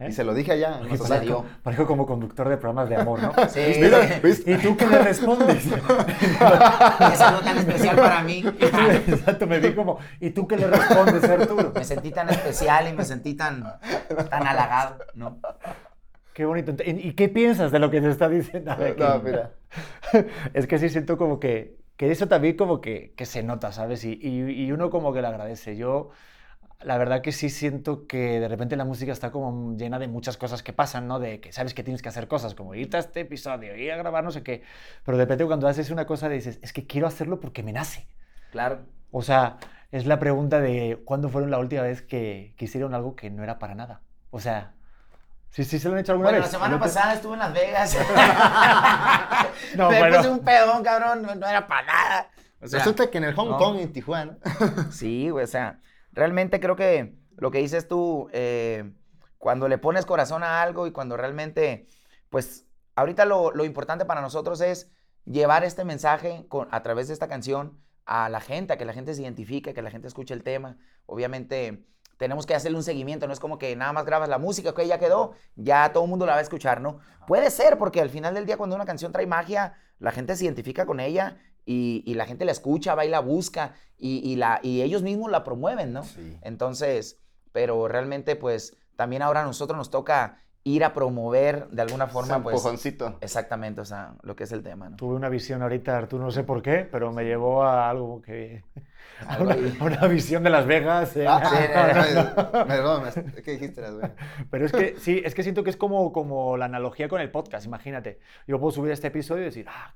A: ¿Eh?
C: Y se lo dije allá.
A: Parezco,
B: dio.
A: parezco como conductor de programas de amor, ¿no?
B: Sí.
A: ¿Y tú qué le respondes?
B: es algo tan especial para mí.
A: Exacto, me vi como, ¿y tú qué le respondes, Arturo?
B: me sentí tan especial y me sentí tan, tan halagado, ¿no?
A: Qué bonito. ¿Y qué piensas de lo que te está diciendo? A ver,
C: No,
A: que-
C: mira.
A: Es que sí siento como que, que eso también como que, que se nota, ¿sabes? Y, y- y uno como que lo agradece. Yo, la verdad que sí siento que de repente la música está como llena de muchas cosas que pasan, ¿no? De que sabes que tienes que hacer cosas, como irte a este episodio, ir a grabar no sé qué. Pero de repente cuando haces una cosa dices, es que quiero hacerlo porque me nace.
B: Claro.
A: O sea, es la pregunta de cuándo fueron la última vez que, que hicieron algo que no era para nada. O sea, sí, sí se lo han hecho alguna
B: Bueno, la
A: vez.
B: semana
A: ¿No te-
B: pasada estuve en Las Vegas.
A: No,
B: me
A: bueno.
B: puse un pedón, cabrón, no, no era para nada. O sea,
C: Resulta que en el Hong
B: no.
C: Kong, en Tijuana.
B: Sí, güey, o sea, realmente creo que lo que dices tú, eh, cuando le pones corazón a algo y cuando realmente, pues, ahorita lo, lo importante para nosotros es llevar este mensaje con- a través de esta canción a la gente, a que la gente se identifique, que la gente escuche el tema. Obviamente tenemos que hacerle un seguimiento, no es como que nada más grabas la música, que ya quedó, ya todo el mundo la va a escuchar, ¿no? Puede ser, porque al final del día cuando una canción trae magia, la gente se identifica con ella y, y la gente la escucha, va y la busca y, y la, y ellos mismos la promueven, ¿no?
C: Sí.
B: Entonces, pero realmente pues también ahora a nosotros nos toca ir a promover de alguna forma, pues...
C: empujoncito.
B: Exactamente, o sea, lo que es el tema, ¿no?
A: Tuve una visión ahorita, Arturo, no sé por qué, pero me llevó a algo que... A una, a una visión de Las Vegas. eh.
C: Ah,
B: Sí,
C: Perdón, es- ¿qué dijiste, las vegas?
A: Pero es que sí, es que siento que es como, como la analogía con el podcast, imagínate. Yo puedo subir este episodio y decir, ah,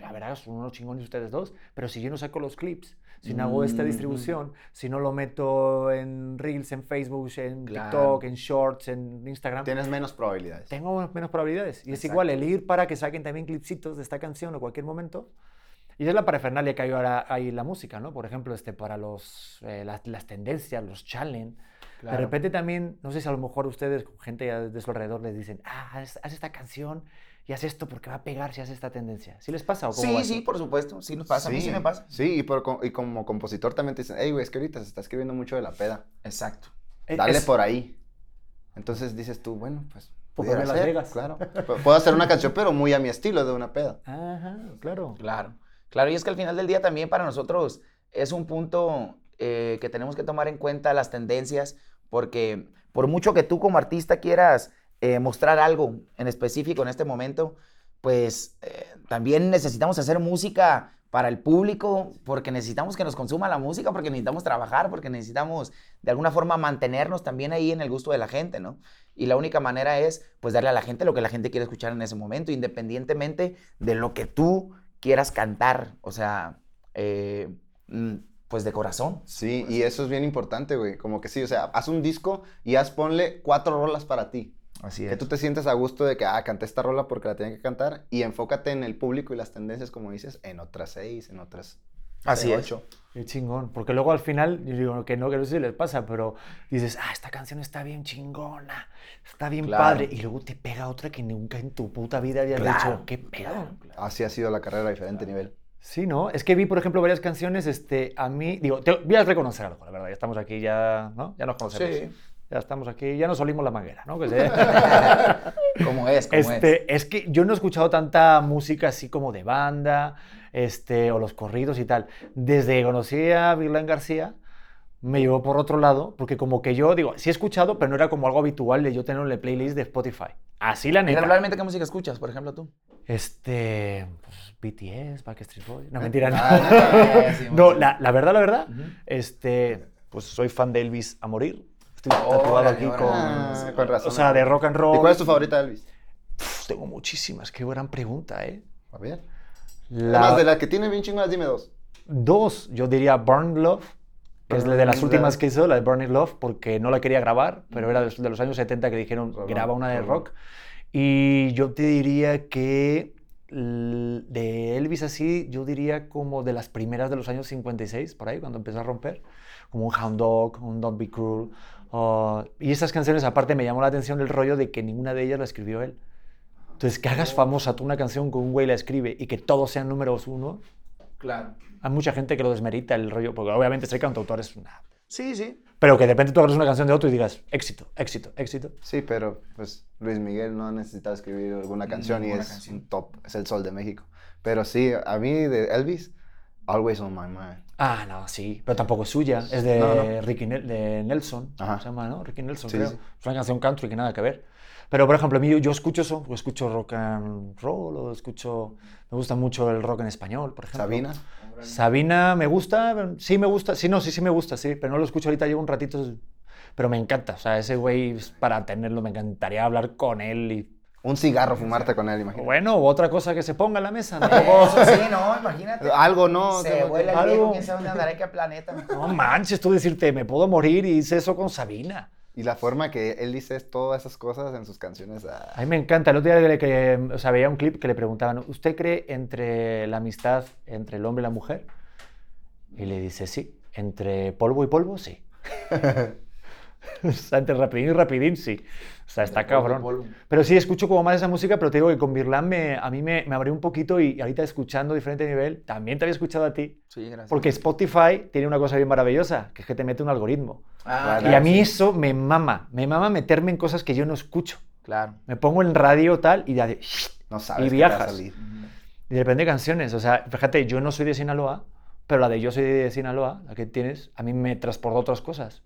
A: la verdad, son unos chingones ustedes dos, pero si yo no saco los clips, si no hago esta
B: Mm.
A: distribución, si no lo meto en Reels, en Facebook, en
B: Claro.
A: TikTok, en Shorts, en Instagram,
C: Tienes menos probabilidades.
A: tengo menos probabilidades. Y es
B: Exacto.
A: igual el ir para que saquen también clipsitos de esta canción o cualquier momento. Y es la parafernalia que hay ahora ahí en la música, ¿no? Por ejemplo, este, para los, eh, las, las tendencias, los challenge. De
B: Claro.
A: repente también, no sé si a lo mejor ustedes, con gente de su alrededor, les dicen, ah, haz, haz esta canción y haz esto porque va a pegar si haces esta tendencia. ¿Sí les pasa o cómo va
B: Sí,
A: eso?
B: sí, por supuesto. Sí nos pasa. A mí sí me pasa.
C: Sí, y, por co- y como compositor también te dicen, hey, güey, es que ahorita se está escribiendo mucho de la peda.
B: Exacto.
A: Eh,
C: Dale
A: es-
C: por ahí. Entonces dices tú, bueno, pues.
A: Las
C: ser,
A: Vegas.
C: Claro. Pu- Puedo hacer una canción, pero muy a mi estilo de una peda.
A: Ajá, claro.
B: Claro, claro, y es que al final del día también para nosotros es un punto eh, que tenemos que tomar en cuenta las tendencias, porque por mucho que tú como artista quieras eh, mostrar algo en específico en este momento, pues eh, también necesitamos hacer música para el público, porque necesitamos que nos consuma la música, porque necesitamos trabajar, porque necesitamos de alguna forma mantenernos también ahí en el gusto de la gente, ¿no? Y la única manera es, pues, darle a la gente lo que la gente quiere escuchar en ese momento, independientemente de lo que tú quieras cantar, o sea, eh, mm, pues de corazón.
C: Sí, y eso es bien importante, güey. Como que sí, o sea, haz un disco y haz, ponle cuatro rolas para ti.
B: Así
C: Que tú te sientas a gusto de que, ah, canté esta rola porque la tenía que cantar y enfócate en el público y las tendencias, como dices, en otras seis, en otras
B: Así
C: seis,
B: es.
C: ocho.
A: Qué chingón. Porque luego al final, yo digo que no, que no sé si les pasa, pero dices, ah, esta canción está bien chingona, está bien
B: Claro.
A: padre. Y luego te pega otra que nunca en tu puta vida habías
B: Claro,
A: dicho, qué pedo.
C: Así ha sido la carrera a diferente nivel.
A: Sí, ¿no? Es que vi, por ejemplo, varias canciones, este, a mí, digo, te voy a reconocer algo, la verdad, ya estamos aquí, ya, ¿no? Ya nos conocemos.
B: Sí.
A: Ya estamos aquí, ya nos olimos la manguera, ¿no? Que se-
B: Como es, como es.
A: Este, es que yo no he escuchado tanta música así como de banda, este, o los corridos y tal. Desde que conocí a Virlán García, me llevó por otro lado, porque como que yo, digo, sí he escuchado, pero no era como algo habitual de yo tener una playlist de Spotify. Así la
B: ¿Y
A: neta.
B: regularmente qué música escuchas, por ejemplo, tú?
A: Este, pues, BTS, Backstreet Boys. No, mentira, no.
B: Ah, sí,
A: no,
B: sí.
A: la, la verdad, la verdad,
B: Ujú.
A: este, pues soy fan de Elvis a morir. Estoy tatuado
B: Órale,
A: aquí con...
C: Ah, con razón.
A: O sea, de rock and roll.
C: ¿Y cuál es tu favorita de Elvis?
A: Pff, tengo muchísimas, qué gran pregunta, ¿eh?
C: A ver.
A: La-
C: Además de las que tiene bien chingonas, dime dos.
A: Dos, yo diría Burn Love, que es la de las
C: Burning
A: últimas
C: Love.
A: que hizo, la de Burning Love, porque no la quería grabar, pero era de los años 70 que dijeron, graba una de rock. Y yo te diría que de Elvis así, yo diría como de las primeras de los años 56, por ahí, cuando empezó a romper, como un Hound Dog, un Don't Be Cruel. Uh, y esas canciones, aparte, me llamó la atención el rollo de que ninguna de ellas la escribió él. Entonces, que hagas famosa tú una canción que un güey la escribe y que todos sean números uno,
B: Claro.
A: hay mucha gente que lo desmerita el rollo, porque obviamente ser cantautor es una...
B: Sí, sí.
A: Pero que de repente tú agarres una canción de otro y digas, éxito, éxito, éxito.
C: Sí, pero pues Luis Miguel no ha necesitado escribir alguna canción y es
B: canción.
C: un top, es el sol de México. Pero sí, a mí de Elvis, Always on My Mind.
A: Ah, no, sí, pero tampoco es suya, es de
C: No, no.
A: Ricky Nel- de Nelson,
C: Ajá.
A: se llama, ¿no? Ricky Nelson,
C: Sí,
A: creo.
C: sí.
A: Es una canción country que nada que ver. Pero, por ejemplo, a mí, yo, escucho eso, o escucho rock and roll, o escucho... Me gusta mucho el rock en español, por ejemplo.
C: Sabina.
A: Sabina me gusta, sí me gusta, sí, no, sí, sí me gusta, sí, pero no lo escucho ahorita, llevo un ratito, pero me encanta, o sea, ese güey, para tenerlo, me encantaría hablar con él y,
C: Un cigarro, fumarte con él, imagínate.
A: bueno, o otra cosa que se ponga en la mesa, tampoco-
B: Eso sí, no, imagínate.
C: Algo no.
B: Se vuela el viejo, quién sabe dónde andará, qué planeta.
A: No manches, tú decirte, me puedo morir y hice eso con Sabina.
C: Y la forma que él dice todas esas cosas en sus canciones. ah,
A: A mí me encanta. El otro día que, que, o sea, veía un clip que le preguntaban, ¿usted cree entre la amistad entre el hombre y la mujer? Y le dice, sí. Entre polvo y polvo, sí. o sea, entre rapidín y rapidín, sí. O sea, está cabrón. Pero sí, escucho como más esa música, pero te digo que con Birlan me, a mí me, me abrió un poquito y ahorita escuchando diferente nivel, también te había escuchado a ti.
B: Sí, gracias.
A: Porque Spotify tiene una cosa bien maravillosa, que es que te mete un algoritmo.
B: Ah,
A: y
B: claro,
A: a mí
B: sí.
A: eso me mama, me mama meterme en cosas que yo no escucho.
B: Claro.
A: Me pongo en radio tal y de,
C: no sabes
A: y
C: te va a
A: viajas.
C: salir.
A: y de repente canciones. O sea, fíjate, yo no soy de Sinaloa, pero la de Yo soy de Sinaloa, la que tienes, a mí me transporta a otras cosas.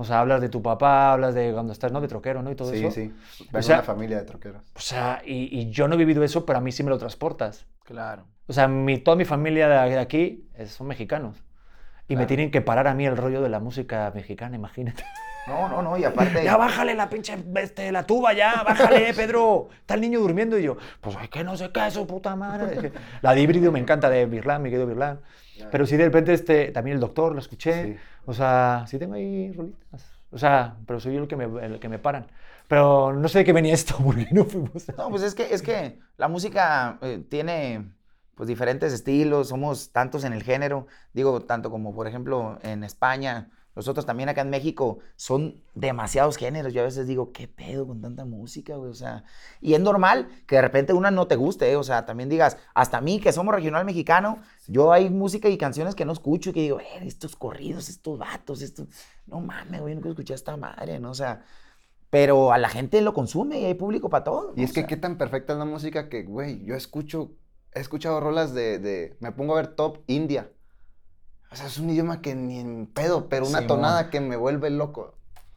A: O sea, hablas de tu papá, hablas de cuando estás, ¿no? De troquero, ¿no? Y todo
C: Sí,
A: eso.
C: sí. Vengo
A: sea-
C: de una familia de troqueros.
A: O sea, y, y yo no he vivido eso, pero a mí sí me lo transportas.
B: Claro.
A: O sea, mi, toda mi familia de aquí son mexicanos. Y me
B: Claro.
A: tienen que parar a mí el rollo de la música mexicana, imagínate.
B: No, no, no, y aparte.
A: Ya bájale la pinche, este, la tuba ya, bájale, Pedro. Está el niño durmiendo y yo, pues es que no sé qué, eso, puta madre. La de híbrido me encanta, de Birlán, mi querido Pero sí, de repente, este, también el doctor, lo escuché.
C: Sí.
A: O sea, sí tengo ahí rolitas. O sea, pero soy yo el que me, el que me paran. Pero no sé de qué venía esto, porque no fuimos. a-
B: No, pues es que, es que la música eh, tiene pues diferentes estilos, somos tantos en el género, digo, tanto como por ejemplo en España, nosotros también acá en México, son demasiados géneros. Yo a veces digo, ¿qué pedo con tanta música, güey? O sea, y es normal que de repente una no te guste, ¿eh? o sea, también digas, hasta mí que somos regional mexicano, yo hay música y canciones que no escucho y que digo, eh, estos corridos, estos vatos, estos, no mames, güey, nunca escuché a esta madre, ¿no? O sea, pero a la gente lo consume y hay público para todo.
C: Y es
B: O
C: que
B: sea,
C: qué tan perfecta es la música que, güey, yo escucho, he escuchado rolas de, de- me pongo a ver top India. O sea, es un idioma que ni en pedo, pero una tonada que me vuelve loco.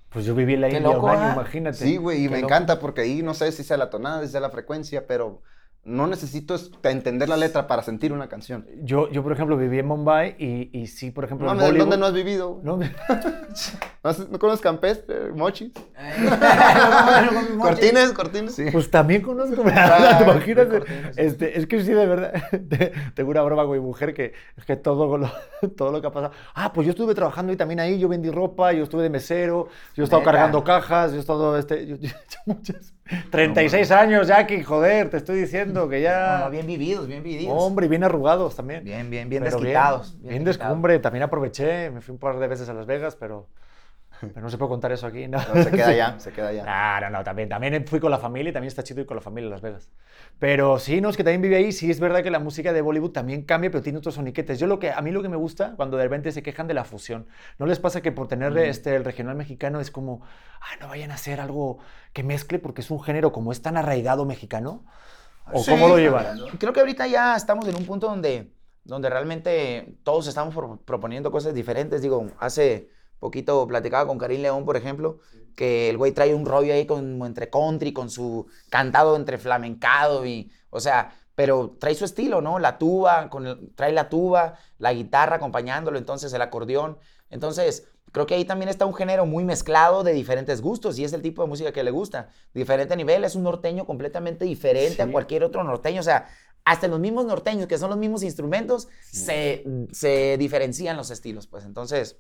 A: Pues yo viví en la
B: Qué
A: India
B: loco,
A: un año, imagínate.
C: Sí, güey, y
A: Qué
C: me
A: loco.
C: encanta porque ahí no sé si sea la tonada, si sea la frecuencia, pero no necesito es- entender la letra para sentir una canción.
A: Yo, yo, por ejemplo, viví en Mumbai y, y sí, por ejemplo,
C: Mames, ¿en
A: Bollywood-
C: ¿dónde no has vivido?
A: No,
C: ¿No, no conoces Campestre, Mochis?
B: Cortines.
C: Cortines, Cortines.
A: Pues también conozco, ¿te
C: Ah,
A: imaginas?
C: de cortinas.
A: Este, es que sí, de verdad, te- tengo una broma con mi mujer que es que todo lo, todo lo que ha pasado. Ah, pues yo estuve trabajando y también ahí, yo vendí ropa, yo estuve de mesero, yo he estado
B: Neta.
A: cargando cajas, yo he estado, este, yo, yo muchas... 36 años, Jackie, joder, te estoy diciendo que
B: No,
A: ya...
B: no, bien vividos, bien vividos.
A: Hombre, y bien arrugados también.
B: Bien, bien, bien
A: Pero
B: desquitados.
A: Bien,
B: bien
A: bien
B: desquitados.
A: descumbre, también aproveché, me fui un par de veces a Las Vegas, pero, pero no se puede contar eso aquí. No,
C: No, se queda ya, se queda ya.
A: No, no, no, también, también fui con la familia y también está chido ir con la familia a Las Vegas. Pero sí, no, es que también vive ahí, sí es verdad que la música de Bollywood también cambia, pero tiene otros soniquetes. Yo lo que, a mí lo que me gusta cuando de repente se quejan de la fusión, ¿no les pasa que por tener este, el regional mexicano es como, ah, no vayan a hacer algo que mezcle porque es un género como es tan arraigado mexicano? ¿O
C: Sí,
A: cómo lo llevan?
B: Creo que ahorita ya estamos en un punto donde, donde realmente todos estamos pro- proponiendo cosas diferentes. Digo, hace poquito platicaba con Karim León, por ejemplo, que el güey trae un rollo ahí con, entre country, con su cantado entre flamencado y, o sea, pero trae su estilo, ¿no? La tuba, con el- trae la tuba, la guitarra acompañándolo, entonces el acordeón. Entonces, creo que ahí también está un género muy mezclado de diferentes gustos y es el tipo de música que le gusta. Diferente nivel, es un norteño completamente diferente a cualquier otro norteño. O sea, hasta los mismos norteños, que son los mismos instrumentos, se, se diferencian los estilos. Pues entonces,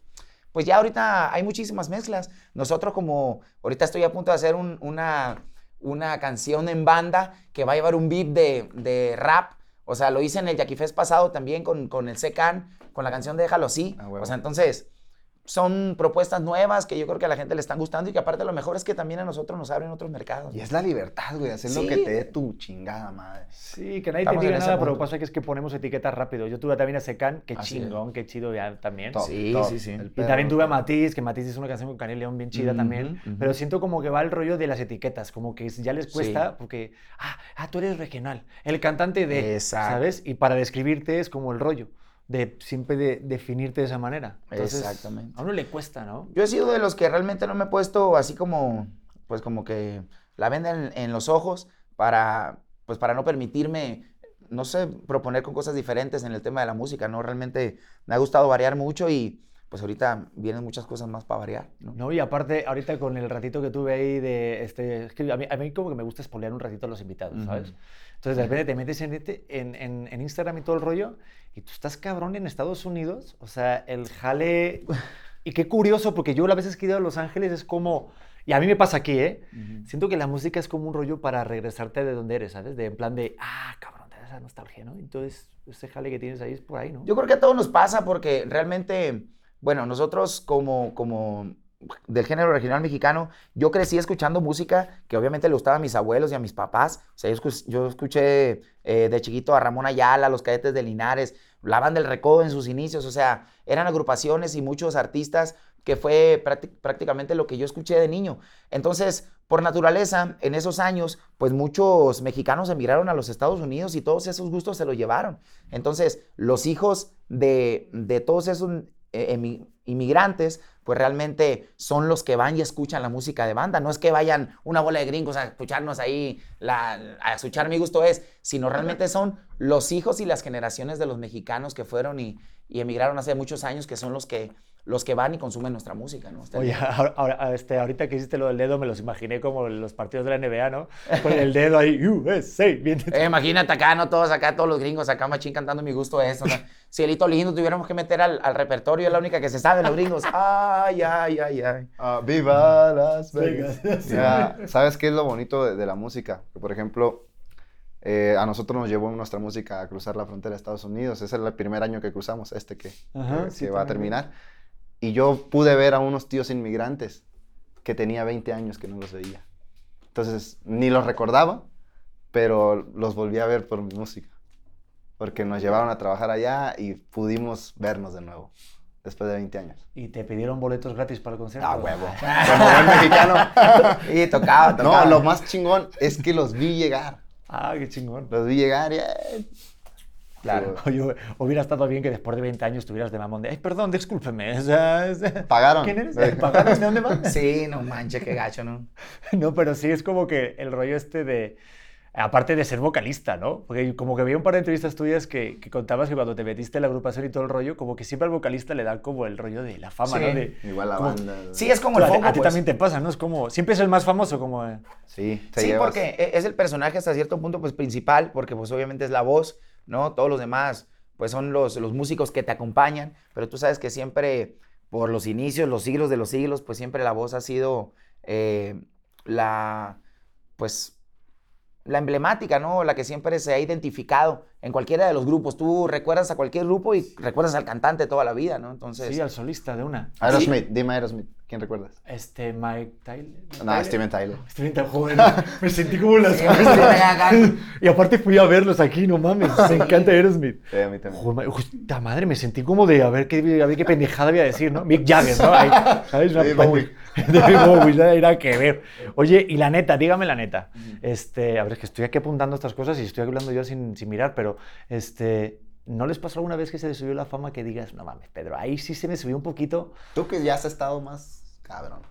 B: pues ya ahorita hay muchísimas mezclas. Nosotros como, ahorita estoy a punto de hacer un- una, una canción en banda que va a llevar un beat de, de rap. O sea, lo hice en el Jackie Fest pasado también con, con el Secan, con la canción de Déjalo así.
C: Ah,
B: o sea, entonces, son propuestas nuevas que yo creo que a la gente le están gustando y que aparte lo mejor es que también a nosotros nos abren otros mercados.
C: Y es la libertad, güey, hacer lo
B: Sí.
C: que te dé tu chingada madre.
A: Sí, que nadie
B: Estamos
A: te diga nada, pero pasa que es que ponemos etiquetas rápido. Yo tuve también a Secan, qué
B: Así es.
A: chingón, qué chido ya también.
C: Top,
B: Sí,
C: top.
B: sí, sí.
C: El
A: Y también tuve a. Matiz, que Matiz hizo una canción con Canel León bien chida
B: Ujú,
A: también.
B: ujú.
A: Pero siento como que va el rollo de las etiquetas, como que ya les cuesta,
B: Sí.
A: porque, ah, ah, tú eres regional, el cantante de,
B: Exacto.
A: ¿sabes? Y para describirte es como el rollo, de siempre de, definirte de esa manera. Entonces,
B: Exactamente.
A: A uno le cuesta, ¿no?
B: Yo he sido de los que realmente no me he puesto así como, pues como que la venden en los ojos para, pues para no permitirme, no sé, proponer con cosas diferentes en el tema de la música, ¿no? Realmente me ha gustado variar mucho y pues ahorita vienen muchas cosas más para variar, ¿no?
A: No, y aparte, ahorita con el ratito que tuve ahí de, este, es que a mí, a mí como que me gusta espolear un ratito a los invitados,
B: Ujú.
A: ¿sabes? Entonces de repente te metes en, este- en, en- en Instagram y todo el rollo, y tú estás cabrón en Estados Unidos, o sea, el jale... Y qué curioso, porque yo las veces que he ido a Los Ángeles es como... Y a mí me pasa aquí, ¿eh? Siento que la música es como un rollo para regresarte de donde eres, ¿sabes? De en plan de, ah, cabrón, te da esa nostalgia, ¿no? Entonces, ese jale que tienes ahí es por ahí, ¿no?
B: Yo creo que a todos nos pasa porque realmente, bueno, nosotros como, como del género regional mexicano, yo crecí escuchando música que obviamente le gustaba a mis abuelos y a mis papás. O sea, yo, escu- yo escuché eh, de chiquito a Ramón Ayala, los cadetes de Linares, la banda del Recodo en sus inicios. O sea, eran agrupaciones y muchos artistas que fue prácti- prácticamente lo que yo escuché de niño. Entonces, por naturaleza, en esos años, pues muchos mexicanos emigraron a los Estados Unidos y todos esos gustos se los llevaron. Entonces, los hijos de, de todos esos eh, inmigrantes, pues realmente son los que van y escuchan la música de banda. No es que vayan una bola de gringos a escucharnos ahí, la- a escuchar mi gusto es, sino realmente son los hijos y las generaciones de los mexicanos que fueron y, y emigraron hace muchos años, que son los que, los que van y consumen nuestra música. ¿no? Está
A: Oye, ahora, ahora- este, ahorita que hiciste lo del dedo, me los imaginé como los partidos de la NBA, ¿no? Con el dedo ahí, USA, bien.
B: Eh, imagínate acá, no todos acá, todos los gringos acá, machín cantando mi gusto eso. ¿no? Cielito lindo, tuviéramos que meter al, al repertorio, es la única que se sabe, los gringos. Ay, ay, ay, ay.
C: Ah, ¡Viva Las Vegas! Ya, ¿Sabes qué es lo bonito de, de la música? Que, por ejemplo, eh, a nosotros nos llevó nuestra música a cruzar la frontera de Estados Unidos. Ese es el primer año que cruzamos, este que,
A: Ajá,
C: que-
A: sí,
C: que va a terminar. Y yo pude ver a unos tíos inmigrantes que tenía 20 años que no los veía. Entonces, ni los recordaba, pero los volví a ver por mi música. Porque nos llevaron a trabajar allá y pudimos vernos de nuevo, después de 20 años.
A: ¿Y te pidieron boletos gratis para el concierto?
C: Ah, huevo. Como buen mexicano.
B: Y tocaba, tocaba.
C: No, lo más chingón es que los vi llegar.
A: Ah, qué chingón.
C: Los vi llegar y... eh,
B: Claro.
A: Oye, hubiera estado bien que después de 20 años tuvieras de mamón de, ay, perdón, discúlpeme.
C: Pagaron.
A: ¿Quién eres? ¿Pagaron? ¿De dónde vas?
B: Sí, no manches, qué gacho, ¿no?
A: No, pero sí es como que el rollo este de. Aparte de ser vocalista, ¿no? Porque como que vi un par de entrevistas tuyas que, que contabas que cuando te metiste en la agrupación y todo el rollo, como que siempre al vocalista le da como el rollo de la fama,
B: Sí.
A: ¿no? De,
C: Igual la
A: como-
C: banda.
B: Sí, es como el foco,
A: a ti
B: pues.
A: también te pasa, ¿no? Es como. Siempre es el más famoso, como. eh,
C: Sí, te
B: Sí,
C: llevas-
B: porque e- es el personaje hasta cierto punto pues principal, porque pues obviamente es la voz, ¿no? Todos los demás pues son los, los músicos que te acompañan, pero tú sabes que siempre por los inicios, los siglos de los siglos, pues siempre la voz ha sido eh, la, pues, la emblemática, ¿no? La que siempre se ha identificado en cualquiera de los grupos. Tú recuerdas a cualquier grupo y recuerdas al cantante toda la vida, ¿no? Entonces...
A: Sí, al solista de una.
C: Aerosmith, dime Aerosmith. ¿Quién recuerdas?
A: Este, Mike Tyler.
C: No, Steven Tyler.
A: Steven Tyler, joder, me sentí como las
B: Sí, Tyler.
A: Y aparte fui a verlos aquí, no mames, me encanta Aerosmith.
C: Sí, a mí también.
A: Joder, puta madre, me sentí como de a ver qué, a ver qué pendejada voy a decir, ¿no? Mick Jagger, ¿no? Ahí, ¿sabes? Una
C: David Bowie.
A: Era que ver. Oye, y la neta, dígame la neta. Este, a ver, es que estoy aquí apuntando estas cosas y estoy hablando yo sin, sin mirar, pero este, ¿no les pasó alguna vez que se les subió la fama que digas, no mames, Pedro, ahí sí se me subió un poquito?
C: Tú que ya has estado más cabrón.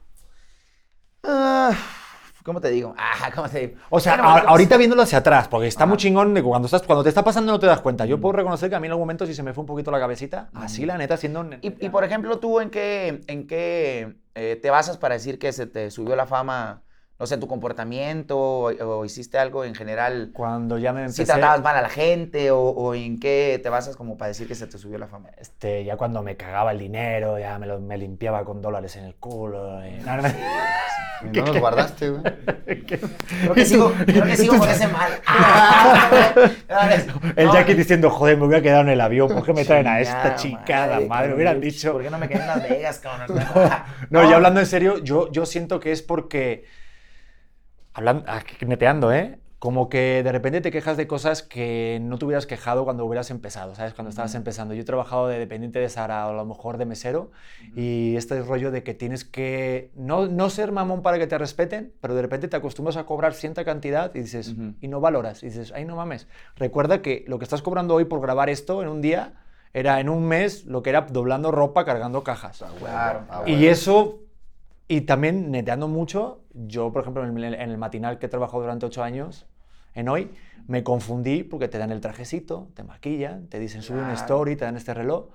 B: ¿Cómo te digo? Ah, ¿cómo te digo?
A: O sea, a-
B: pues,
A: ahorita viéndolo hacia atrás, porque está muy chingón de cuando, estás, cuando te está pasando no te das cuenta. Yo puedo reconocer que a mí en algún momento sí se me fue un poquito la cabecita, así la neta, siendo... un-
B: Y, y, por ejemplo, tú en qué, en qué eh, te basas para decir que se te subió la fama, no sé, tu comportamiento o, o hiciste algo en general,
A: Cuando ya me
B: si
A: empecé...
B: tratabas mal a la gente o, o en qué te basas como para decir que se te subió la fama.
A: Este, ya cuando me cagaba el dinero, ya me, lo- me limpiaba con dólares en el culo. y- no, no,
C: Y no los guardaste, güey.
B: Creo que sigo, creo que sigo con ese mal.
A: El Jackie diciendo, joder, me voy a quedar en el avión, ¿por qué me traen a esta
B: chingada
A: chicada? Madre, me hubieran
B: ¿por
A: dicho.
B: ¿Por qué no me quedé en Las Vegas, cabrón?
A: No, ya hablando en serio, yo, yo siento que es porque. Hablando, ah, neteando, ¿eh? Como que de repente te quejas de cosas que no te hubieras quejado cuando hubieras empezado, ¿sabes? Cuando estabas empezando. Yo he trabajado de dependiente de Sara o a lo mejor de mesero y este rollo de que tienes que no, no ser mamón para que te respeten, pero de repente te acostumbras a cobrar cierta cantidad y dices,
B: Ujú.
A: y no valoras. Y dices, ay, no mames. Recuerda que lo que estás cobrando hoy por grabar esto en un día era en un mes lo que era doblando ropa, cargando cajas.
B: Claro.
C: Ah,
A: Y eso, y también neteando mucho, yo, por ejemplo, en el, en el matinal que he trabajado durante ocho años, en hoy, me confundí porque te dan el trajecito, te maquillan, te dicen sube una
B: Claro.
A: story, te dan este reloj,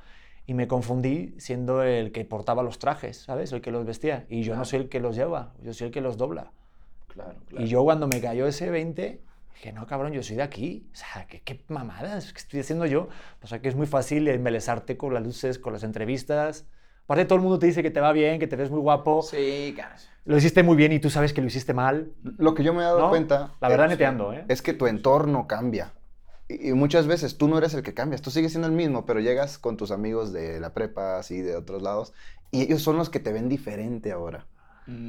A: y me confundí siendo el que portaba los trajes, ¿sabes? El que los vestía. Y yo no soy el que los lleva, yo soy el que los dobla.
B: Claro,
A: Y yo cuando me cayó ese 20, dije, no, cabrón, yo soy de aquí. O sea, ¿qué, qué mamadas que estoy haciendo yo? O sea, que es muy fácil embelezarte con las luces, con las entrevistas. Aparte, todo el mundo te dice que te va bien, que te ves muy guapo.
B: Sí, cabrón.
A: Lo hiciste muy bien y tú sabes que lo hiciste mal.
C: Lo que yo me he dado
A: ¿no?
C: cuenta.
A: La verdad,
C: es-
A: neteando, ¿eh?
C: Es que tu entorno cambia. Y, y muchas veces tú no eres el que cambias, tú sigues siendo el mismo, pero llegas con tus amigos de la prepa, así, de otros lados, y ellos son los que te ven diferente ahora.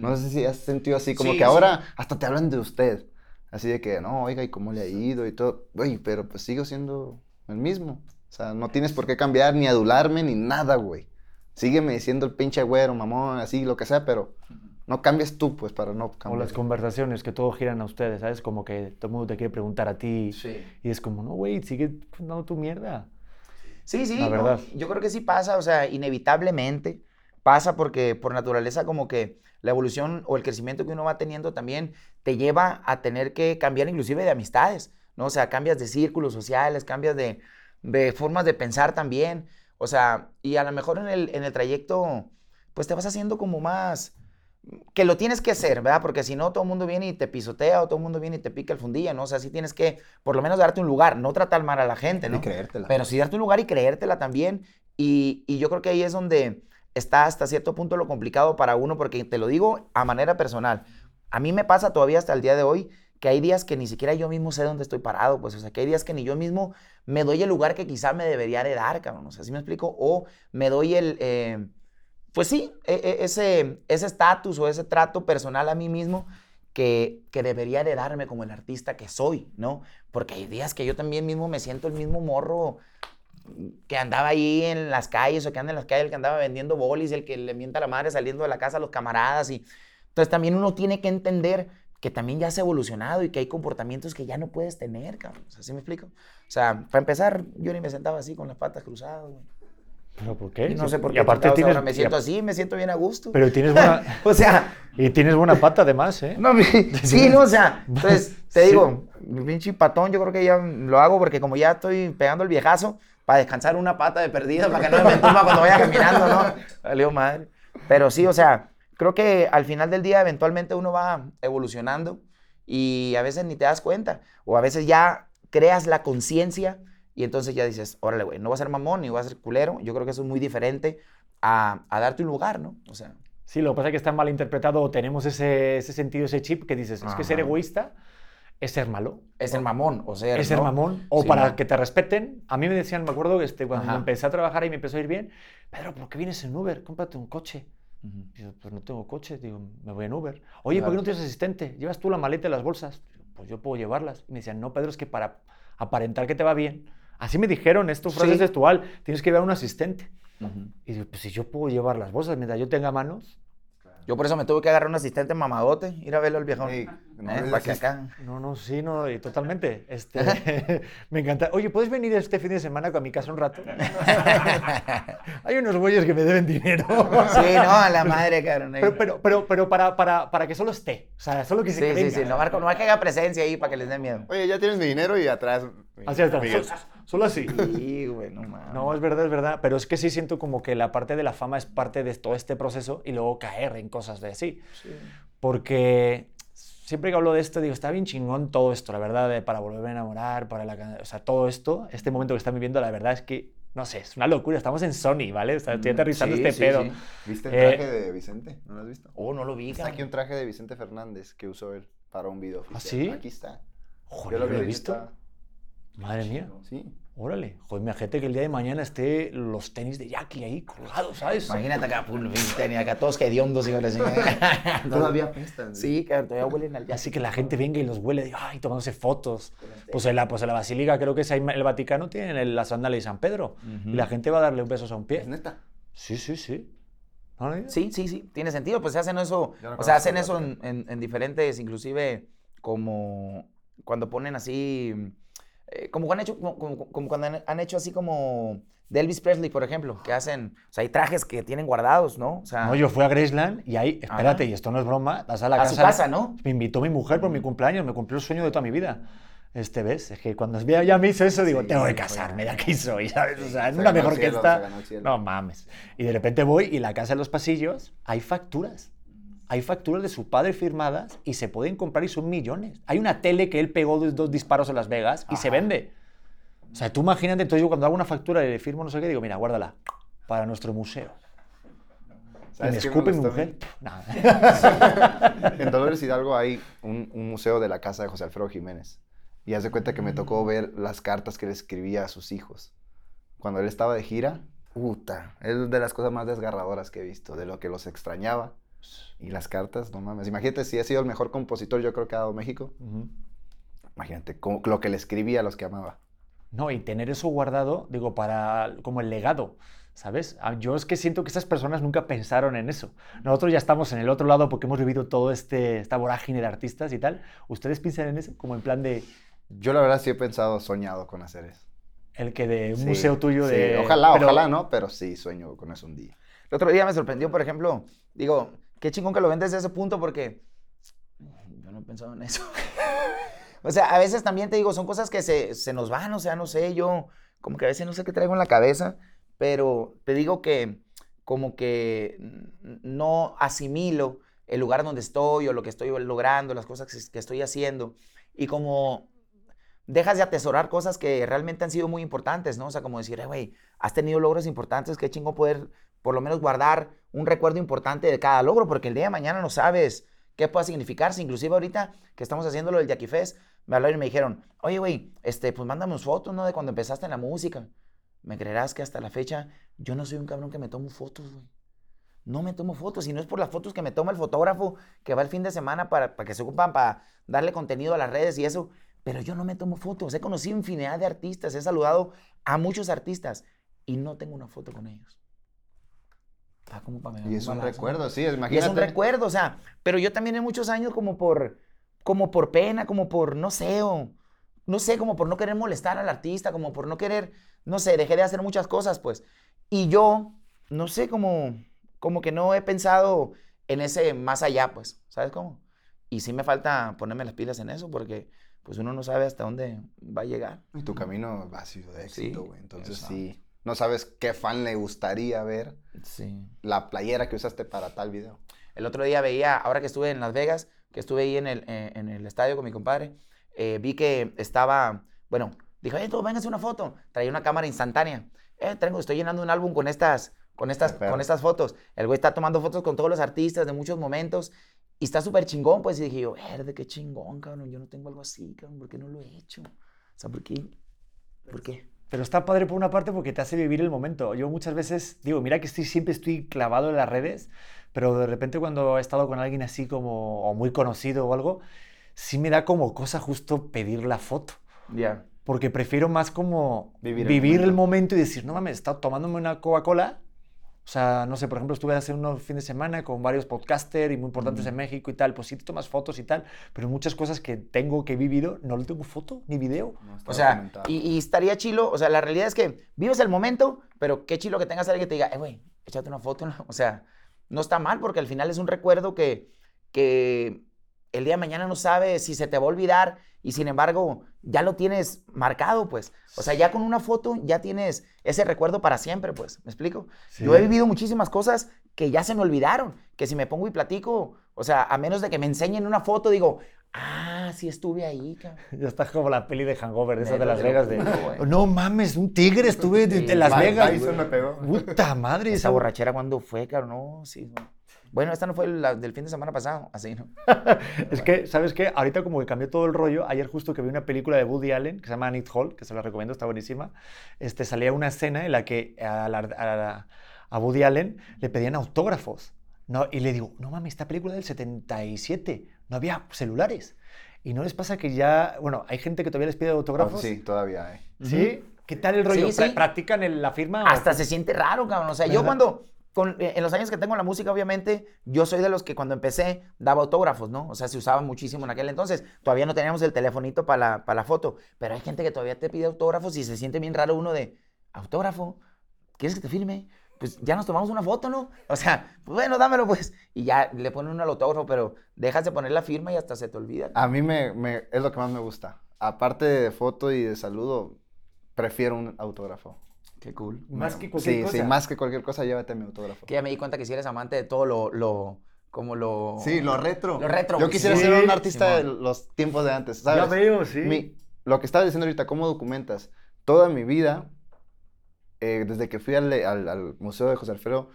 C: No sé si has sentido así, como
B: Sí,
C: que
B: sí.
C: ahora hasta te hablan de usted. Así de que, no, oiga, ¿y cómo le ha ido? Y todo. Oye, pero pues sigo siendo el mismo. O sea, no tienes por qué cambiar, ni adularme, ni nada, güey. Sígueme diciendo el pinche güero, mamón, así, lo que sea, pero no cambies tú, pues, para no
A: O
C: cambiar.
A: las conversaciones que todo giran a ustedes, ¿sabes? Como que todo el mundo te quiere preguntar a ti.
B: Sí.
A: Y es como, no, güey, sigue dando tu mierda.
B: Sí, sí,
A: La
B: ¿no?
A: verdad.
B: Yo creo que sí pasa, o sea, inevitablemente pasa porque por naturaleza como que la evolución o el crecimiento que uno va teniendo también te lleva a tener que cambiar inclusive de amistades, ¿no? O sea, cambias de círculos sociales, cambias de, de formas de pensar también, o sea, y a lo mejor en el, en el trayecto, pues te vas haciendo como más, que lo tienes que hacer, ¿verdad? Porque si no, todo el mundo viene y te pisotea o todo el mundo viene y te pica el fundillo, ¿no? O sea, sí tienes que por lo menos darte un lugar, no tratar mal a la gente, ¿no?
C: Y creértela.
B: Pero sí darte un lugar y creértela también. Y, y yo creo que ahí es donde está hasta cierto punto lo complicado para uno, porque te lo digo a manera personal. A mí me pasa todavía hasta el día de hoy que hay días que ni siquiera yo mismo sé dónde estoy parado, pues, o sea, que hay días que ni yo mismo me doy el lugar que quizá me debería de dar, cabrón, o sea, ¿sí me explico? O me doy el, eh, pues sí, e- e- ese ese estatus o ese trato personal a mí mismo que, que debería de darme como el artista que soy, ¿no? Porque hay días que yo también mismo me siento el mismo morro que andaba ahí en las calles o que anda en las calles, el que andaba vendiendo bolis, el que le mienta a la madre saliendo de la casa a los camaradas. Y... Entonces también uno tiene que entender que también ya has evolucionado y que hay comportamientos que ya no puedes tener, cabrón. O sea, ¿sí me explico? O sea, para empezar, yo ni me sentaba así con las patas cruzadas, güey.
A: ¿Pero por qué?
B: Y no sé por
A: Y
B: qué.
A: aparte
B: chingados
A: tienes...
B: ahora me
A: y
B: siento así, me siento bien a gusto.
A: Pero tienes buena...
B: o sea,
A: y tienes buena pata además, ¿eh?
B: no, mi- sí, no, o sea, entonces te
A: Sí.
B: digo, mi pinche patón, yo creo que ya lo hago porque como ya estoy pegando el viejazo, para descansar una pata de perdida, para que no me entumba cuando vaya caminando, ¿no? Valió madre. Pero sí, o sea, creo que al final del día eventualmente uno va evolucionando y a veces ni te das cuenta, o a veces ya creas la conciencia y entonces ya dices, órale, güey, no va a ser mamón ni va a ser culero. Yo creo que eso es muy diferente a, a darte un lugar, ¿no? O sea,
A: Sí, lo que pasa es que está mal interpretado o tenemos ese, ese sentido, ese chip que dices, es que ser
B: Ajá.
A: egoísta es ser malo.
B: es ser mamón, o sea,
A: es ser
B: ¿no?
A: mamón. O
B: Sí,
A: para
B: ¿no?
A: que te respeten. A mí me decían, me acuerdo, este, cuando
B: Ajá.
A: empecé a trabajar y me empezó a ir bien, Pedro, ¿por qué vienes en Uber? Cómprate un coche. Pues no tengo coche, digo, me voy en Uber. Oye, ¿por qué no tienes asistente? ¿Llevas tú la maleta y las bolsas? Digo, Pues yo puedo llevarlas. Y me decían, no, Pedro, es que para aparentar que te va bien. Así me dijeron, esto frase
B: Sí.
A: textual, tienes que llevar un asistente. Y digo, pues si yo puedo llevar las bolsas mientras yo tenga manos.
B: Yo por eso me tuve que agarrar un asistente mamadote, ir a verlo al viejón.
C: Ey, no
B: ¿eh?
C: les
B: Para que
C: haces-
B: acá.
A: No, no, sí, no, y totalmente. Este, me encanta. Oye, ¿puedes venir este fin de semana a mi casa un rato? Hay unos güeyes que me deben dinero.
B: Sí, no, a la madre, cabrón.
A: Pero, pero, pero, pero para, para, para que solo esté. O sea, solo que se
B: sí, sí, sí, no, Marco, no hay que haga presencia ahí para que les dé miedo.
C: Oye, ya tienes mi dinero y atrás. mi-
A: Así está. Solo, así.
B: Sí, güey, no mames.
A: No, es verdad, es verdad. Pero es que sí siento como que la parte de la fama es parte de todo este proceso y luego caer en cosas de así. Porque siempre que hablo de esto, digo, está bien chingón todo esto, la verdad, de para volver a enamorar, para la... O sea, todo esto, este momento que están viviendo, la verdad es que, no sé, es una locura. Estamos en Sony, ¿vale? O sea, estoy
B: Mm,
A: aterrizando
B: sí,
A: este
B: sí,
A: pedo.
B: sí.
C: ¿Viste el
A: Eh,
C: traje de Vicente? ¿No lo has visto?
B: Oh, no lo vi,
C: Está aquí un traje de Vicente Fernández que usó él para un video oficial.
A: ¿Ah, sí?
C: Aquí está.
A: Joder,
C: Yo
A: ¿lo he
C: vi
A: visto? Madre mía.
C: Sí.
A: Órale. Joder, imagínate que el día de mañana esté los tenis de Jackie ahí colgados, ¿sabes?
B: Imagínate acá, pum, tenía acá todos hediondos, hijo de.
C: Todavía apestan.
B: Sí, cabrón, todavía huelen al
A: Así que la gente venga y los huele, ay, tomándose fotos. Pues en la, pues en la Basílica, creo que es ahí en el Vaticano, tienen el- la sandalia de San Pedro. Y la gente va a darle un beso a un pie.
C: Es neta.
A: Sí, sí, sí. ¿No?
B: Sí, sí, sí, tiene sentido. Pues se hacen eso,
C: no
B: o sea, hacen eso en, en- en diferentes, inclusive como cuando ponen así, eh, como, han hecho, como, como- como cuando han, han hecho así como de Elvis Presley, por ejemplo, que hacen, o sea, hay trajes que tienen guardados, ¿no? O sea,
A: No, yo fui a Graceland y ahí, espérate,
B: Ajá.
A: y esto no es broma, vas a la
B: a
A: casa.
B: su casa, ¿no?
A: Me invitó mi mujer por mi cumpleaños, me cumplió el sueño de toda mi vida. Este, ¿ves? Es que cuando ya, me hizo eso, digo,
C: Sí,
A: tengo que casarme, de aquí soy, ¿sabes? O sea, en
C: Se
A: una mejor que
C: cielo,
A: esta.
C: el cielo.
A: No mames. Y de repente voy y la casa de los pasillos hay facturas. Hay facturas de su padre firmadas y se pueden comprar y son millones. Hay una tele que él pegó dos, dos disparos en Las Vegas y se vende. O sea, tú imagínate, entonces yo cuando hago una factura y le firmo no sé qué, digo, mira, guárdala para nuestro museo. Y me
C: ¿Sabes qué me
A: escupe mi mujer. Nada.
C: En Dolores Hidalgo hay un, un museo de la casa de José Alfredo Jiménez. Y haz de cuenta que me tocó ver las cartas que le escribía a sus hijos. Cuando él estaba de gira, puta, es de las cosas más desgarradoras que he visto, de lo que los extrañaba. Y las cartas, no mames. Imagínate si ha sido el mejor compositor, yo creo que ha dado México.
A: Ujú.
C: Imagínate cómo- lo que le escribía a los que amaba.
A: No, y tener eso guardado, digo, para como el legado, ¿sabes? Ah, Yo es que siento que esas personas nunca pensaron en eso. Nosotros ya estamos en el otro lado porque hemos vivido todo este esta vorágine de artistas y tal. ¿Ustedes piensan en eso como en plan de
C: Yo la verdad sí he pensado, soñado con hacer eso.
A: el que de un
C: Sí,
A: museo tuyo
C: sí,
A: de
C: Ojalá,
A: pero-
C: ojalá, ¿no? Pero sí, sueño con eso un día.
B: El otro día me sorprendió, por ejemplo, digo, qué chingón que lo ven desde ese punto porque yo no he pensado en eso. o sea, a veces también te digo, son cosas que se, se nos van, o sea, no sé, yo como que a veces no sé qué traigo en la cabeza, pero te digo que como que no asimilo el lugar donde estoy o lo que estoy logrando, las cosas que, estoy haciendo y como dejas de atesorar cosas que realmente han sido muy importantes, ¿no? O sea, como decir, "Eh, güey, has tenido logros importantes, qué chingo poder por lo menos guardar un recuerdo importante de cada logro, porque el día de mañana no sabes qué pueda significar. Si inclusive ahorita que estamos haciendo lo del Jackie Fest, me hablaron y me dijeron, oye, güey, este, pues mándame unas fotos, ¿no? De cuando empezaste en la música. Me creerás que hasta la fecha yo no soy un cabrón que me tomo fotos, güey. No me tomo fotos, y no es por las fotos que me toma el fotógrafo que va el fin de semana para, para que se ocupan para darle contenido a las redes y eso, pero yo no me tomo fotos. He conocido infinidad de artistas, he saludado a muchos artistas y no tengo una foto con ellos. Como para
C: Y es un
B: balazo.
C: recuerdo, sí,
B: Y
C: imagínate.
B: es un recuerdo, o sea, pero yo también en muchos años como por, como por pena, como por, no sé, o, no sé, como por no querer molestar al artista, como por no querer, no sé, dejé de hacer muchas cosas, pues. Y yo, no sé, como, como que no he pensado en ese más allá, pues, ¿sabes cómo? Y sí me falta ponerme las pilas en eso, porque pues uno no sabe hasta dónde va a llegar.
C: Y tu camino ha sido de éxito,
B: Sí,
C: güey. Entonces
B: exacto.
C: sí, no sabes qué fan le gustaría ver
B: Sí.
C: la playera que usaste para tal video.
B: El otro día veía, ahora que estuve en Las Vegas, que estuve ahí en el, eh, en el estadio con mi compadre, eh, vi que estaba, bueno, dijo, oye, tú, véngase una foto. Traía una cámara instantánea. Eh, tengo, estoy llenando un álbum con estas, con estas, con estas fotos. El güey está tomando fotos con todos los artistas de muchos momentos y está súper chingón, pues. Y dije yo, verde, qué chingón, cabrón. Yo no tengo algo así, cabrón. ¿Por qué no lo he hecho? O sea, ¿por qué? ¿Por qué?
A: Pero está padre por una parte porque te hace vivir el momento. Yo muchas veces digo, mira que estoy, siempre estoy clavado en las redes, pero de repente cuando he estado con alguien así como o muy conocido o algo, sí me da como cosa justo pedir la foto.
B: Ya.
A: Porque prefiero más como
C: Vivir
A: vivir,
C: el
A: el,
C: momento.
A: momento. y decir, no mames, he estado tomándome una Coca-Cola. O sea, no sé, por ejemplo, estuve hace unos fines de semana con varios podcasters y muy importantes en México y tal. Pues sí, te tomas fotos y tal, pero muchas cosas que tengo que he vivido no le tengo foto ni video.
B: O sea, y, y estaría chilo, o sea, la realidad es que vives el momento, pero qué chilo que tengas a alguien que te diga, eh, güey, échate una foto. ¿no? O sea, no está mal porque al final es un recuerdo que, que el día de mañana no sabes si se te va a olvidar y sin embargo ya lo tienes marcado, pues. O sea, ya con una foto ya tienes ese recuerdo para siempre, pues. ¿Me explico? Yo he vivido muchísimas cosas que ya se me olvidaron, que si me pongo y platico, o sea, a menos de que me enseñen una foto, digo, ah, sí estuve ahí, cabrón.
A: Ya está como la peli de Hangover, esa de
B: Neta,
A: Las Vegas. De, no mames, un tigre, estuve de,
B: Sí,
A: de Las Vegas.
C: Tyson me pegó.
A: Puta madre,
B: Esa
A: esa
B: borrachera cuando fue, cabrón, no, sí. no. Bueno, esta no fue la del fin de semana pasado, así, ¿no?
A: Es que, ¿sabes qué? Ahorita como que cambió todo el rollo. Ayer justo que vi una película de Woody Allen que se llama Anit Hall, que se la recomiendo, está buenísima. Este, salía una escena en la que a, la- a la- a Woody Allen le pedían autógrafos. No, y le digo, no mames, esta película del 77, no había celulares. Y no les pasa que ya, bueno, hay gente que todavía les pide autógrafos.
C: Sí, todavía, eh.
A: ¿Sí? ¿Qué tal el rollo?
B: Sí,
A: ¿Pra-
B: sí.
A: ¿Practican el- la firma? o
B: Hasta
A: qué?
B: se siente raro, cabrón. O sea, yo
A: ¿Verdad?
B: cuando, con- eh, en los años que tengo en la música, obviamente, yo soy de los que cuando empecé daba autógrafos, ¿no? O sea, se usaba muchísimo en aquel entonces. Todavía no teníamos el telefonito para la, para la foto, pero hay gente que todavía te pide autógrafos y se siente bien raro uno de, autógrafo, ¿quieres que te firme? Pues ya nos tomamos una foto, ¿no? O sea, pues bueno, dámelo pues. Y ya le ponen al autógrafo, pero dejas de poner la firma y hasta se te olvida.
C: A mí me, me- es lo que más me gusta. Aparte de foto y de saludo, prefiero un autógrafo.
B: Qué cool.
A: Más que cualquier
C: Sí,
A: cosa.
C: sí, más que cualquier cosa, llévate mi autógrafo.
B: Que ya me di cuenta que si eres amante de todo lo, lo como lo...
C: Sí, lo retro.
B: Lo retro,
C: Yo quisiera
A: Sí,
C: ser un artista
B: Simón.
C: de los tiempos de antes, ¿sabes?
A: Ya veo, sí.
C: Mi- lo que estabas diciendo ahorita, ¿cómo documentas? Toda mi vida, eh, desde que fui al, al- al Museo de José Alfredo,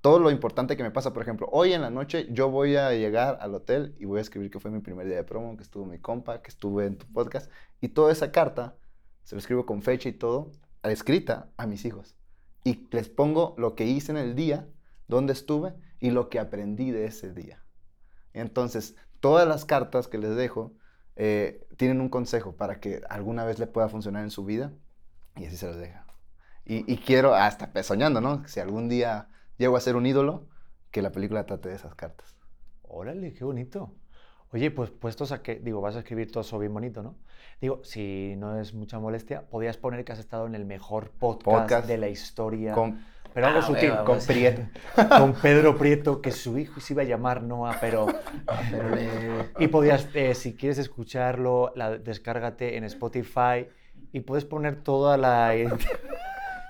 C: todo lo importante que me pasa, por ejemplo, hoy en la noche yo voy a llegar al hotel y voy a escribir que fue mi primer día de promo, que estuvo mi compa, que estuve en tu podcast, y toda esa carta se lo escribo con fecha y todo, escrita a mis hijos. Y les pongo lo que hice en el día, dónde estuve y lo que aprendí de ese día. Entonces, todas las cartas que les dejo eh, tienen un consejo para que alguna vez le pueda funcionar en su vida y así se los deja. Y, y quiero, hasta soñando, ¿no? Si algún día llego a ser un ídolo, que la película trate de esas cartas.
A: Órale, qué bonito. Oye, pues puestos a que, digo, vas a escribir todo eso bien bonito, ¿no? Digo, si no es mucha molestia, podrías poner que has estado en el mejor podcast,
C: Podcast.
A: de la historia.
C: Con,
A: pero algo
B: Ah,
A: sutil, con. Prieto. Con Pedro Prieto, que su hijo se iba a llamar Noah, pero... Y podías, eh, si quieres escucharlo, la, descárgate en Spotify y puedes poner toda la...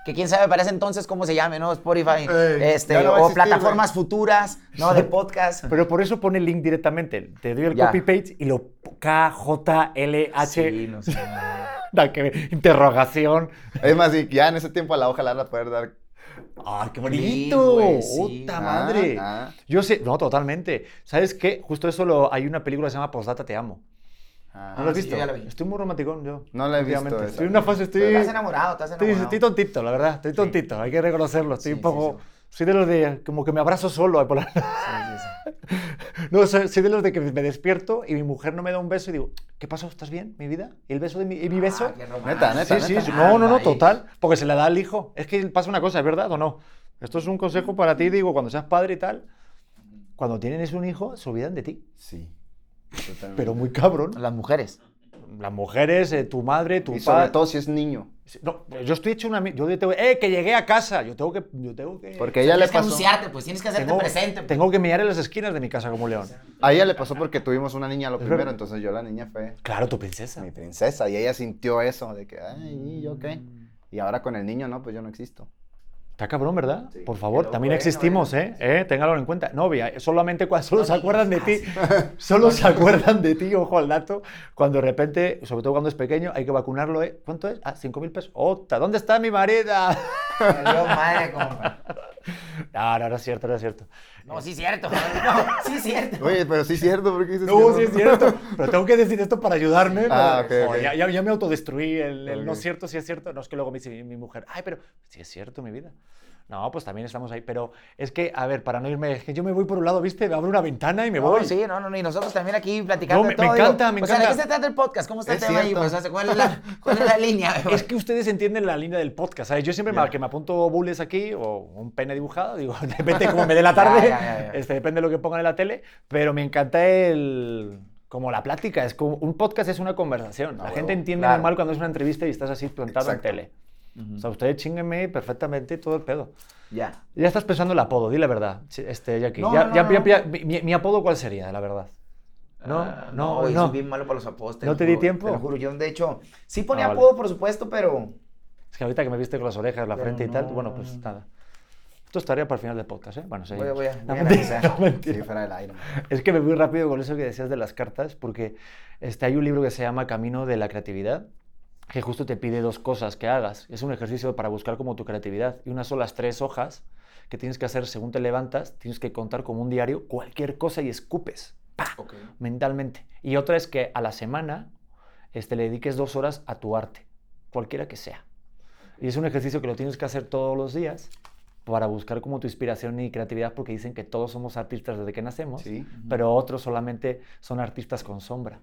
B: Que quién sabe para ese entonces cómo se llame, ¿no? Spotify,
C: Ey,
B: este,
C: no
B: o
C: existir,
B: plataformas futuras, ¿no? De podcast.
A: Pero por eso pone el link directamente. Te doy el
B: Ya.
A: copy paste y lo K-J-L-H...
B: Sí, no sé.
A: Da que interrogación.
C: es más, y ya en ese tiempo a la hoja le van a poder dar
A: ¡Ay, qué bonito!
B: sí.
A: ¡Puta
C: Ah,
A: madre!
C: ah.
A: Yo sé, no, totalmente. ¿Sabes qué? Justo eso lo, hay una película que se llama Postdata Te Amo.
C: Ah.
A: ¿No lo has
B: sí,
A: visto?
B: yo ya la vi.
A: Estoy muy romanticón yo.
C: No la he visto.
A: Estoy en una fase, estoy...
B: Estás enamorado, estás
A: Estoy,
B: enamorado.
A: estoy tontito, la verdad. Estoy tontito, hay que reconocerlo. Estoy
B: Sí,
A: un poco...
B: sí,
A: Soy de los de... Como que me abrazo solo. por la-
B: Sí, sí, sí.
A: No, soy, soy de los de que me despierto y mi mujer no me da un beso y digo, ¿qué pasó? ¿Estás bien, mi vida? ¿Y el beso de mi, y mi beso?
B: Ah, qué romántico.
C: Neta, neta,
A: sí, sí,
C: neta.
A: sí. No, no, no,
B: Ay.
A: total. Porque se le da al hijo. Es que pasa una cosa, ¿es verdad o no? Esto es un consejo para ti, digo, cuando seas padre y tal. Cuando tienes un hijo, se olvidan de ti.
C: Sí. Totalmente.
A: Pero muy cabrón.
B: Las mujeres.
A: Las mujeres, eh, tu madre, tu
C: Y sobre
A: padre.
C: todo si es niño.
A: No, yo estoy hecho una. Yo tengo, ¡eh, que llegué a casa! Yo tengo que. Yo tengo que.
C: Porque ella le
B: Tienes que
C: pasó.
B: anunciarte, pues tienes que hacerte
A: tengo,
B: presente. pues.
A: tengo que mirar en las esquinas de mi casa como león.
C: A ella le pasó porque tuvimos una niña lo
A: Es
C: primero,
A: verdad.
C: entonces yo la niña fue
A: Claro, tu princesa.
C: mi princesa y ella sintió eso de que, ay, ¿y yo qué? Y ahora con el niño, no, pues yo no existo.
A: Está cabrón, ¿verdad?
C: Sí,
A: Por favor, también
C: eh,
A: existimos, ¿eh? ¿eh? Téngalo en cuenta. Novia, solamente cuando solo se acuerdan de ti. Solo se acuerdan de ti, ojo al dato. Cuando de repente, sobre todo cuando es pequeño, hay que vacunarlo, ¿eh? ¿Cuánto es? Ah, 5 mil pesos. ¡Ota! ¿Dónde está mi marida?
B: Valió madre, compa.
A: No, no, no es cierto, no es cierto.
B: No, sí, cierto. No, sí, cierto.
C: Oye, pero sí es cierto, porque dices
A: No,
C: que
A: sí es cierto. Pero tengo que decir esto para ayudarme.
C: Ah,
A: pero-. Ya, ya- ya me autodestruí. El, el no es cierto, sí es cierto. No es que luego me dice mi, mi mujer, ay, pero sí es cierto, mi vida. No, pues también estamos ahí. Pero es que, a ver, para no irme, es que yo me voy por un lado, ¿viste? Me abro una ventana y me
B: No,
A: voy.
B: sí, no, no, y nosotros también aquí platicando
A: No, me- me
B: todo. digo,
A: encanta, me
B: O sea, ¿de
A: encanta.
B: qué se trata el podcast? ¿Cómo está
C: Es
B: el tema ahí?
C: cierto.
B: Pues, o sea, ¿cuál, es la, ¿Cuál es la línea?
A: Es que ustedes entienden la línea del podcast, ¿sabes? Yo siempre me-
C: Ya.
A: que me apunto bulles aquí o un pene dibujado, digo, depende cómo me dé la tarde,
B: Ya, ya, ya, ya.
A: Este, depende de lo que pongan en la tele, pero me encanta el... Como la plática, es como un podcast es una conversación. La
C: Ah,
A: gente
C: huevo,
A: entiende
B: claro.
A: normal cuando es una entrevista y estás así plantado
C: Exacto.
A: en tele. O sea, ustedes chinguenme perfectamente todo el pedo.
B: Ya.
A: Ya estás pensando el apodo, di la verdad, este, Jackie.
B: No,
A: ya,
B: no,
A: ya-
B: no,
A: ya- mi, mi apodo cuál sería, la verdad? No,
B: Ah,
A: no, no.
B: soy bien malo para los apodos. te
A: ¿No te di
B: juro,
A: tiempo?
B: Te lo juro. Yo, de hecho, sí ponía
A: Ah, vale.
B: apodo, por supuesto, pero...
A: Es que ahorita que me viste con las orejas, la
B: Pero
A: frente y tal,
B: no.
A: bueno, pues nada. Esto estaría para el final del podcast, ¿eh? Bueno, sí.
B: Voy a- voy a-
A: No,
B: voy a
A: mentira, no, mentira.
C: Sí, fuera del aire.
A: Es que me voy rápido con eso que decías de las cartas, porque este, hay un libro que se llama Camino de la Creatividad, que justo te pide dos cosas que hagas. Es un ejercicio para buscar como tu creatividad. Y una son las tres hojas que tienes que hacer según te levantas, tienes que contar como un diario cualquier cosa y escupes. ¡Pa! mentalmente. Y otra es que a la semana este, le dediques dos horas a tu arte, cualquiera que sea. Y es un ejercicio que lo tienes que hacer todos los días para buscar como tu inspiración y creatividad, porque dicen que todos somos artistas desde que nacemos,
C: Sí.
A: pero otros solamente son artistas con sombra,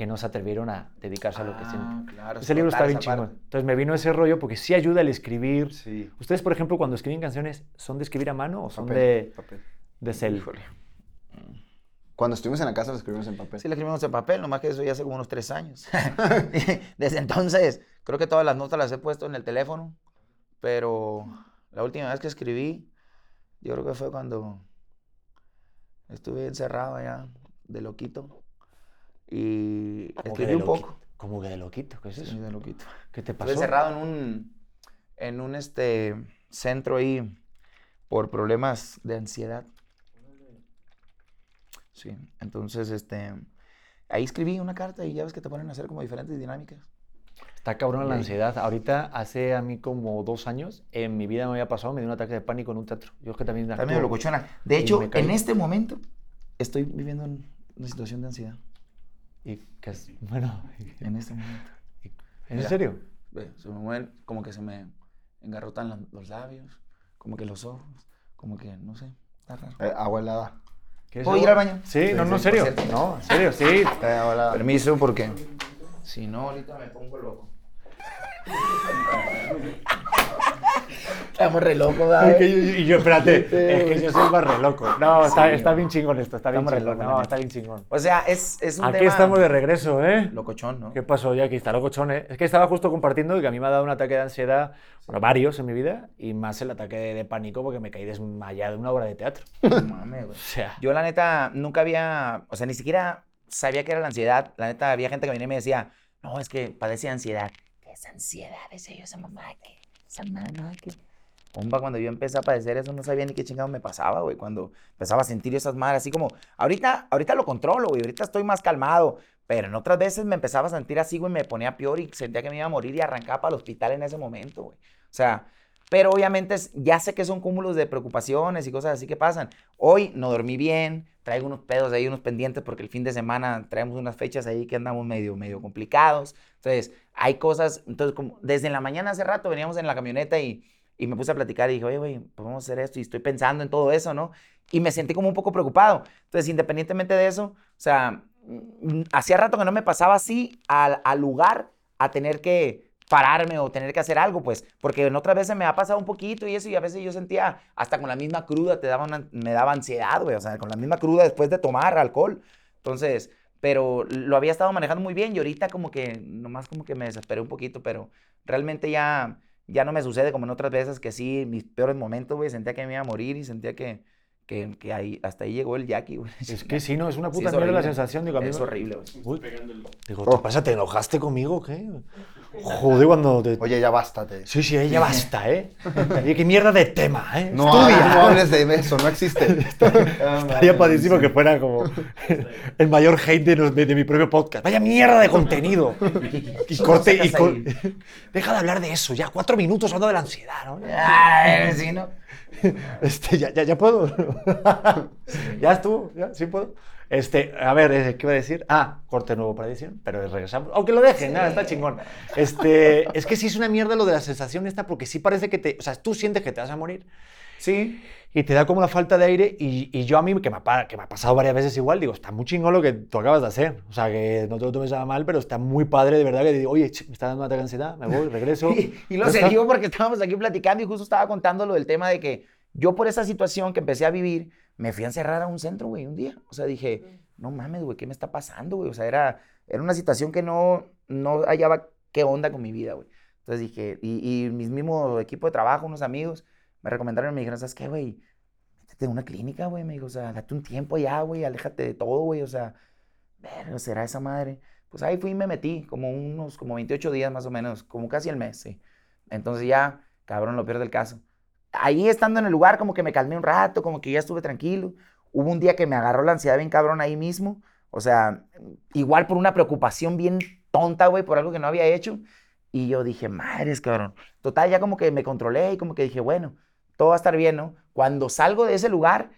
A: que no se atrevieron a dedicarse a lo que
B: Ah,
A: sienten.
B: claro,
A: Ese libro está bien chingón.
B: parte.
A: Entonces me vino ese rollo porque sí ayuda al escribir.
C: Sí.
A: Ustedes, por ejemplo, cuando escriben canciones, ¿son de escribir a mano o son
C: Papel,
A: de,
C: papel.
A: de cel?
B: Híjole.
C: Cuando estuvimos en la casa lo escribimos en papel.
B: Sí, le escribimos en papel, nomás que eso ya hace como unos tres años. Desde entonces, creo que todas las notas las he puesto en el teléfono, pero la última vez que escribí, yo creo que fue cuando estuve encerrado allá de loquito y
A: que
B: escribí un poco.
A: Como que de loquito, ¿qué es eso?
B: Sí, de loquito.
A: ¿Qué te
B: Estuve
A: pasó?
B: encerrado en un, en un este, centro ahí por problemas de ansiedad. Sí, entonces este, ahí escribí una carta y ya ves que te ponen a hacer como diferentes dinámicas.
A: Está cabrón la ansiedad. Ahorita, hace a mí como dos años, en mi vida me había pasado, me dio un ataque de pánico en un teatro. Yo es que también actúo.
B: locochona. De hecho, en este momento estoy viviendo en una situación de ansiedad.
A: Y que es- bueno,
B: En este momento.
A: ¿en
B: Mira.
A: serio?
B: Ve, se me mueven, como que se me engarrotan la- los labios, como que los ojos, como que, no sé, está raro.
C: Eh, agua helada.
A: ¿Quieres
B: ¿Puedo ir al baño?
A: Sí, no, no, en serio. No, en serio, sí.
C: Agua helada.
B: Permiso, porque si no, ahorita me pongo loco. Estamos re locos,
A: Es
B: ¿verdad?
A: que yo- y yo, espérate, es que yo soy más re loco. No, está, está bien chingón esto, está bien chingón.
B: locos,
A: No, está bien chingón.
B: O sea, es, es un
A: Aquí
B: tema
A: estamos de regreso, ¿eh?
B: locochón, ¿no?
A: ¿Qué pasó, Jackie? Está locochón, ¿eh? Es que estaba justo compartiendo que a mí me ha dado un ataque de ansiedad, bueno, varios en mi vida, y más el ataque de, de pánico porque me caí desmayado en una obra de teatro.
B: No mames, güey.
A: O sea,
B: Yo la neta nunca había, o sea, ni siquiera sabía que era la ansiedad. La neta había gente que venía y me decía, no, es que padece ansiedad. ¿Qué es ansiedad? Decía yo, esa mamá, ¿qué? Esa mamá, ¿qué? Compa, cuando yo empecé a padecer eso, no sabía ni qué chingado me pasaba, güey. Cuando empezaba a sentir esas madres, así como, ahorita, ahorita lo controlo, güey. Ahorita estoy más calmado. Pero en otras veces me empezaba a sentir así, güey, me ponía peor y sentía que me iba a morir y arrancaba para el hospital en ese momento, güey. O sea, Pero obviamente ya sé que son cúmulos de preocupaciones y cosas así que pasan. Hoy no dormí bien, traigo unos pedos ahí, unos pendientes, porque el fin de semana traemos unas fechas ahí que andamos medio, medio complicados. Entonces, hay cosas, entonces, como desde la mañana hace rato veníamos en la camioneta y, y me puse a platicar y dije, oye, güey, pues vamos a hacer esto y estoy pensando en todo eso, ¿no? Y me sentí como un poco preocupado. Entonces, independientemente de eso, o sea, mm, hacía rato que no me pasaba así al, al lugar a tener que pararme o tener que hacer algo, pues, porque en otras veces me ha pasado un poquito y eso, y a veces yo sentía, hasta con la misma cruda, te daba una- me daba ansiedad, güey, o sea, con la misma cruda después de tomar alcohol. Entonces, pero lo había estado manejando muy bien y ahorita como que, nomás como que me desesperé un poquito, pero realmente ya, ya no me sucede como en otras veces que sí, mis peores momentos, güey, sentía que me iba a morir y sentía que, que, que ahí, hasta ahí llegó el Jackie, güey.
A: Es que sí, no, es una
B: Sí,
A: puta
B: es
A: mierda la sensación. Digo, a mí
B: Es
A: me-
B: horrible, güey.
A: Digo, ¿qué pasa? ¿Te enojaste conmigo o qué? Joder, cuando te...
C: Oye, ya bástate.
A: Sí, sí, ya basta, ¿eh? Oye, qué mierda de tema, ¿eh?
C: No,
A: Estudia.
C: no hables de eso, no existe.
A: Estaría padrísimo que fuera como el mayor hate de, los- de- de mi propio podcast. Vaya mierda de contenido. Y corte y? Deja de hablar de eso, ya cuatro minutos hablando de la ansiedad, ¿no?
B: Ay, sí, ¿no?
A: Este, ya, ya, ya puedo. ya estuvo, ya, sí puedo. Este, a ver, eh, ¿qué iba a decir? Ah, corte nuevo para edición, pero regresamos. Aunque lo dejen, nada, está chingón. Este, es que sí es una mierda lo de la sensación esta, porque sí parece que te. O sea, tú sientes que te vas a morir
B: Sí.
A: Y te da como la falta de aire. Y, y yo a mí, que me, ha, que me ha pasado varias veces igual, digo, está muy chingón lo que tú acabas de hacer. O sea, que no te lo tomes a mal, pero está muy padre, de verdad, que digo, oye, ch, me está dando un ataque de ansiedad, me voy, regreso.
B: Y, y lo se digo porque estábamos aquí platicando y justo estaba contando lo del tema de que yo por esa situación que empecé a vivir, me fui a encerrar a un centro, güey, un día. O sea, dije, no mames, güey, ¿qué me está pasando, güey? O sea, era, era una situación que no, no hallaba qué onda con mi vida, güey. Entonces dije, y, y mis mismos equipo de trabajo, unos amigos, me recomendaron y me dijeron, ¿sabes qué, güey? Métete en una clínica, güey, me dijo, o sea, date un tiempo ya, güey, aléjate de todo, güey, o sea, verga, será esa madre. Pues ahí fui y me metí, como unos, como 28 días más o menos, como casi el mes, sí. Entonces ya, cabrón, lo peor del caso. Ahí estando en el lugar, como que me calmé un rato, como que ya estuve tranquilo. Hubo un día que me agarró la ansiedad bien cabrón ahí mismo. O sea, igual por una preocupación bien tonta, güey, por algo que no había hecho. Y yo dije, madres, cabrón. Total, ya como que me controlé y como que dije, bueno, todo va a estar bien, ¿no? Cuando salgo de ese lugar,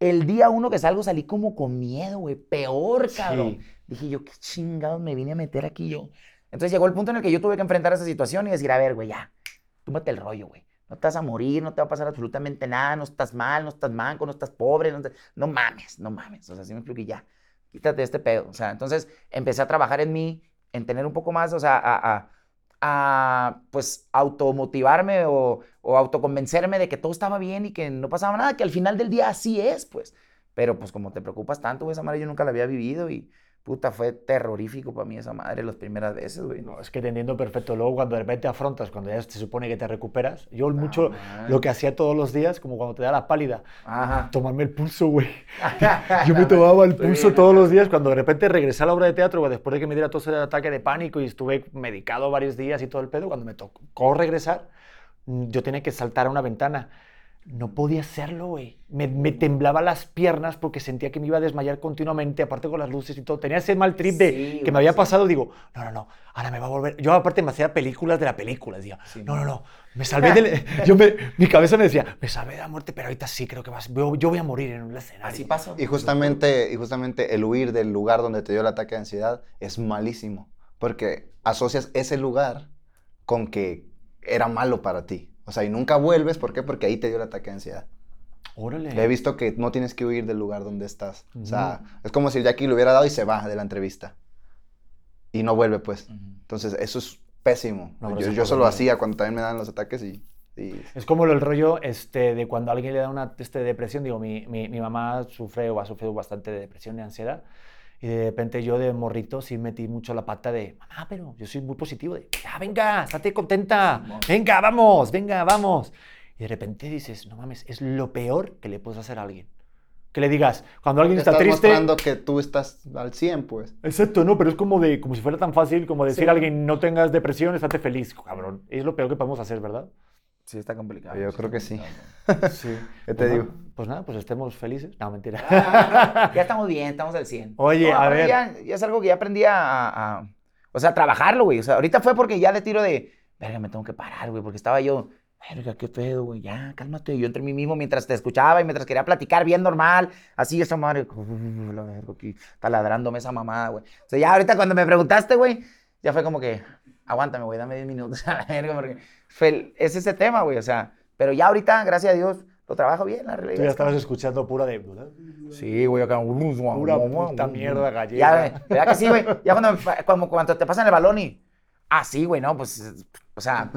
B: el día uno que salgo salí como con miedo, güey. Peor, cabrón. Dije yo, qué chingados me vine a meter aquí yo. Entonces llegó el punto en el que yo tuve que enfrentar esa situación y decir, a ver, güey, ya, túmate el rollo, güey. No te vas a morir, no te va a pasar absolutamente nada, no estás mal, no estás manco, no estás pobre, no, te- no mames, no mames. O sea, así me explico y ya, quítate de este pedo. O sea, entonces empecé a trabajar en mí, en tener un poco más, o sea, a, a- a, pues automotivarme o, o autoconvencerme de que todo estaba bien y que no pasaba nada, que al final del día así es, pues. Pero pues como te preocupas tanto, esa madre yo nunca la había vivido y puta, fue terrorífico para mí esa madre las primeras veces, güey.
A: No, es que te entiendo perfecto. Luego, cuando de repente afrontas, cuando ya se supone que te recuperas, yo mucho
B: man.
A: lo que hacía todos los días, como cuando te da la pálida,
B: Ajá.
A: tomarme el pulso, güey. Yo me tomaba el pulso todos los días. Cuando de repente regresé a la obra de teatro, güey, después de que me diera todo ese ataque de pánico y estuve medicado varios días y todo el pedo, cuando me tocó regresar, yo tenía que saltar a una ventana. No podía hacerlo, güey. Me, me temblaba las piernas porque sentía que me iba a desmayar continuamente, aparte con las luces y todo. Tenía ese mal trip de
B: Sí,
A: que
B: güey,
A: me había
B: sí.
A: pasado. Digo, no, no, no, ahora me va a volver. Yo, aparte, me hacía películas de la película. Decía,
B: Sí.
A: no, no, no, me salvé del. yo me, mi cabeza me decía, me salvé de la muerte, pero ahorita sí creo que vas. Yo, yo voy a morir en un escenario.
B: Así pasó.
C: Y justamente, y justamente el huir del lugar donde te dio el ataque de ansiedad es malísimo, porque asocias ese lugar con que era malo para ti. O sea, y nunca vuelves, ¿por qué? Porque ahí te dio el ataque de ansiedad.
A: Órale.
C: He visto que no tienes que huir del lugar donde estás. O sea, es como si el Jackie lo hubiera dado y se va de la entrevista. Y no vuelve, pues.
B: Ujú.
C: Entonces, eso es pésimo.
A: No,
C: yo yo solo hacía cuando también me dan los ataques y... y-
A: Es como el rollo este, de cuando a alguien le da una este, depresión. Digo, mi, mi, mi mamá sufre o ha sufrido bastante de depresión y ansiedad. Y de repente yo de morrito sí metí mucho la pata de, mamá, pero yo soy muy positivo. De, ya, venga, estate contenta. Venga, vamos, venga, vamos. Y de repente dices, no mames, es lo peor que le puedes hacer a alguien. Que le digas, cuando alguien está
C: estás
A: triste...
C: mostrando que tú estás al 100, pues.
A: Exacto, no, pero es como de como si fuera tan fácil como decir
B: Sí.
A: a alguien no tengas depresión, estate feliz, cabrón. Es lo peor que podemos hacer, ¿verdad?
B: Sí, está complicado.
C: Yo
B: sí
C: creo
B: está
C: que sí.
A: Sí.
C: ¿Qué te
A: Pues
C: digo?
A: nada, pues nada, pues estemos felices. No, mentira.
B: Ya estamos bien, estamos al 100.
A: Oye, a
B: aparte
A: ver.
B: Ya, ya es algo que ya aprendí a, a- O sea, a trabajarlo, güey. O sea, ahorita fue porque ya le tiro de. Verga, me tengo que parar, güey. Porque estaba yo verga, qué pedo, güey, ya, cálmate. Yo entre mí mismo mientras te escuchaba y mientras quería platicar bien normal, así esa madre, "Uf, la verga, aquí, taladrándome esa mamada, güey. O sea, ya ahorita cuando me preguntaste, güey, ya fue como que, aguántame, güey, dame 10 minutos a la verga, porque es ese tema, güey, o sea, pero ya ahorita, gracias a Dios, lo trabajo bien, la realidad.
A: Tú ya
B: es que-
A: estabas escuchando pura de...
B: Sí, güey, acá.
A: Pura puta mierda
B: Ya,
A: gallega.
B: güey, ¿verdad que sí, güey? Ya cuando, como cuando te pasan el balón y... Ah, sí, güey, no, pues, o sea,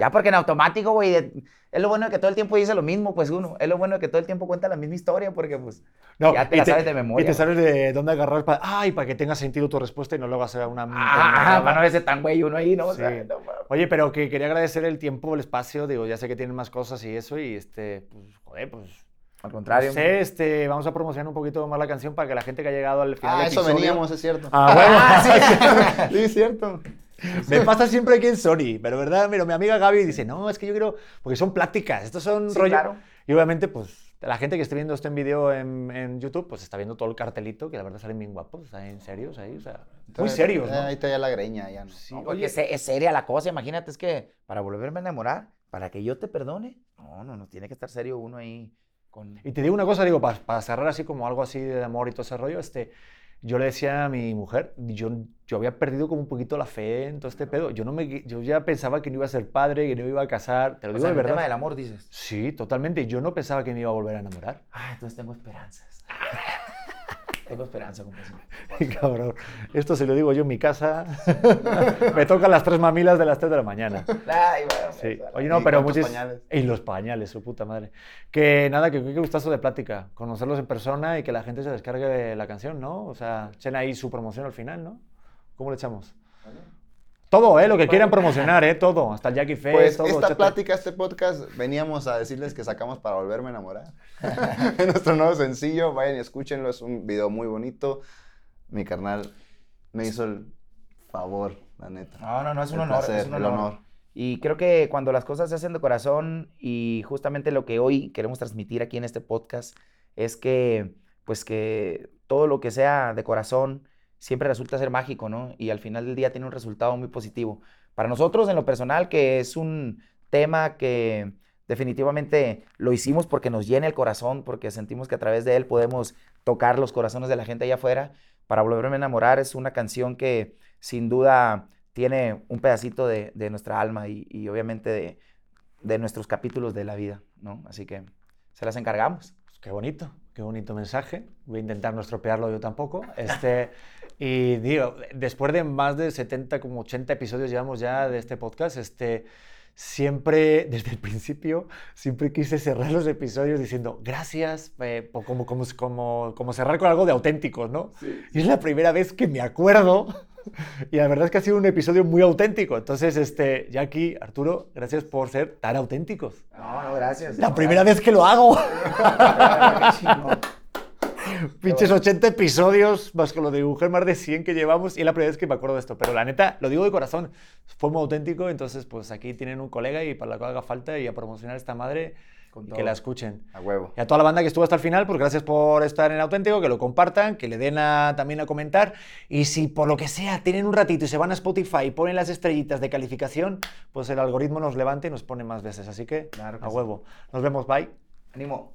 B: ya porque en automático, güey, de- es lo bueno de que todo el tiempo dice lo mismo, pues uno, es lo bueno de que todo el tiempo cuenta la misma historia, porque pues,
A: No,
B: ya te sabes de memoria.
A: Y te sabes de dónde agarrar para... Ay, para que tenga sentido tu respuesta y no luego sea una...
B: Ah, para no verse tan güey uno ahí, ¿no? O sea,
A: Sí.
B: no.
A: Oye, pero que quería agradecer el tiempo, el espacio, digo, ya sé que tienen más cosas y eso, y este, pues, joder, pues...
B: Al contrario.
A: No sé, este, vamos a promocionar un poquito más la canción para que la gente que ha llegado al final
C: Ah,
A: del
C: eso
A: episodio-
C: veníamos, es cierto.
A: Ah, bueno.
C: sí, es cierto.
A: Me pasa siempre aquí en Sony, pero verdad, mira, mi amiga Gaby dice, no, es que yo quiero, porque son pláticas, estos son
B: Sí,
A: rollo.
B: claro.
A: Y obviamente, pues, la gente que esté viendo esto en video en, en YouTube, pues está viendo todo el cartelito, que la verdad salen bien guapos, ¿están serios ahí? O sea, muy serios, ¿no?
C: Ahí está ya la greña, ya no.
A: Sí,
B: No, porque
A: oye,
B: es, es seria la cosa, imagínate, es que para volverme a enamorar, para que yo te perdone, no, no, no, tiene que estar serio uno ahí con...
A: Y te digo una cosa, digo, para, cerrar así como algo así de amor y todo ese rollo, este, yo le decía a mi mujer, yo, yo había perdido como un poquito la fe en todo este pedo. Yo, no me, yo ya pensaba que no iba a ser padre, que no iba a casar, te lo
B: O
A: digo
B: sea,
A: de
B: en el
A: verdad.
B: tema del amor, dices.
A: Sí, totalmente. Yo no pensaba que me iba a volver a enamorar.
B: Ah, entonces tengo esperanzas. Tengo esperanza.
A: Cabrón. Esto se lo digo yo en mi casa. me tocan las tres mamilas de las 3 de la mañana.
B: Ay, bueno,
A: Sí.
B: pues,
A: Oye, no,
C: ¿Y
A: pero muchis...
C: pañales?
A: Y los pañales, su puta madre. Que nada, que qué gustazo de plática. Conocerlos en persona y que la gente se descargue la canción, ¿no? O sea, echen ahí su promoción al final, ¿no? ¿Cómo le echamos? Todo, ¿eh? Lo que quieran promocionar, ¿eh? Todo. Hasta el Jackie Fest,
C: Pues
A: todo.
C: esta plática, este podcast, veníamos a decirles que sacamos para volverme a enamorar. Es nuestro nuevo sencillo, vayan y escúchenlo, es un video muy bonito. Mi carnal me hizo el favor, la neta.
B: No, no, no, es un
C: El
B: honor.
C: placer,
B: es un
C: el
B: honor.
C: honor.
B: Y creo que cuando las cosas se hacen de corazón y justamente lo que hoy queremos transmitir aquí en este podcast es que, pues que todo lo que sea de corazón siempre resulta ser mágico, ¿no? Y al final del día tiene un resultado muy positivo. Para nosotros, en lo personal, que es un tema que definitivamente lo hicimos porque nos llena el corazón, porque sentimos que a través de él podemos tocar los corazones de la gente allá afuera. Para volverme a enamorar es una canción que sin duda tiene un pedacito de, de nuestra alma y, y obviamente de, de nuestros capítulos de la vida, ¿no? Así que se las encargamos.
A: Pues Qué bonito, qué bonito mensaje. Voy a intentar no estropearlo yo tampoco. Este, y digo, después de más de 70, como 80 episodios llevamos ya de este podcast, este, siempre, desde el principio, siempre quise cerrar los episodios diciendo gracias, eh, po- como, como, como, como cerrar con algo de auténticos, ¿no? Y es la primera vez que me acuerdo. Y la verdad es que ha sido un episodio muy auténtico. Entonces, este, Jackie, Arturo, gracias por ser tan auténticos.
B: No, no, gracias.
A: La primera vez que lo hago. Pinches 80 episodios, más con lo de mujer, más de 100 que llevamos, y es la primera vez que me acuerdo de esto. Pero la neta, lo digo de corazón, fue muy auténtico, entonces pues aquí tienen un colega y para lo que haga falta y a promocionar esta madre,
B: Con
A: y que la escuchen.
C: A huevo.
A: Y a toda la banda que estuvo hasta el final, pues gracias por estar en auténtico, que lo compartan, que le den a- también a comentar. Y si por lo que sea tienen un ratito y se van a Spotify y ponen las estrellitas de calificación, pues el algoritmo nos levanta y nos pone más veces. Así que
B: Claro que
A: a
B: sí.
A: huevo. Nos vemos, bye.
B: Ánimo.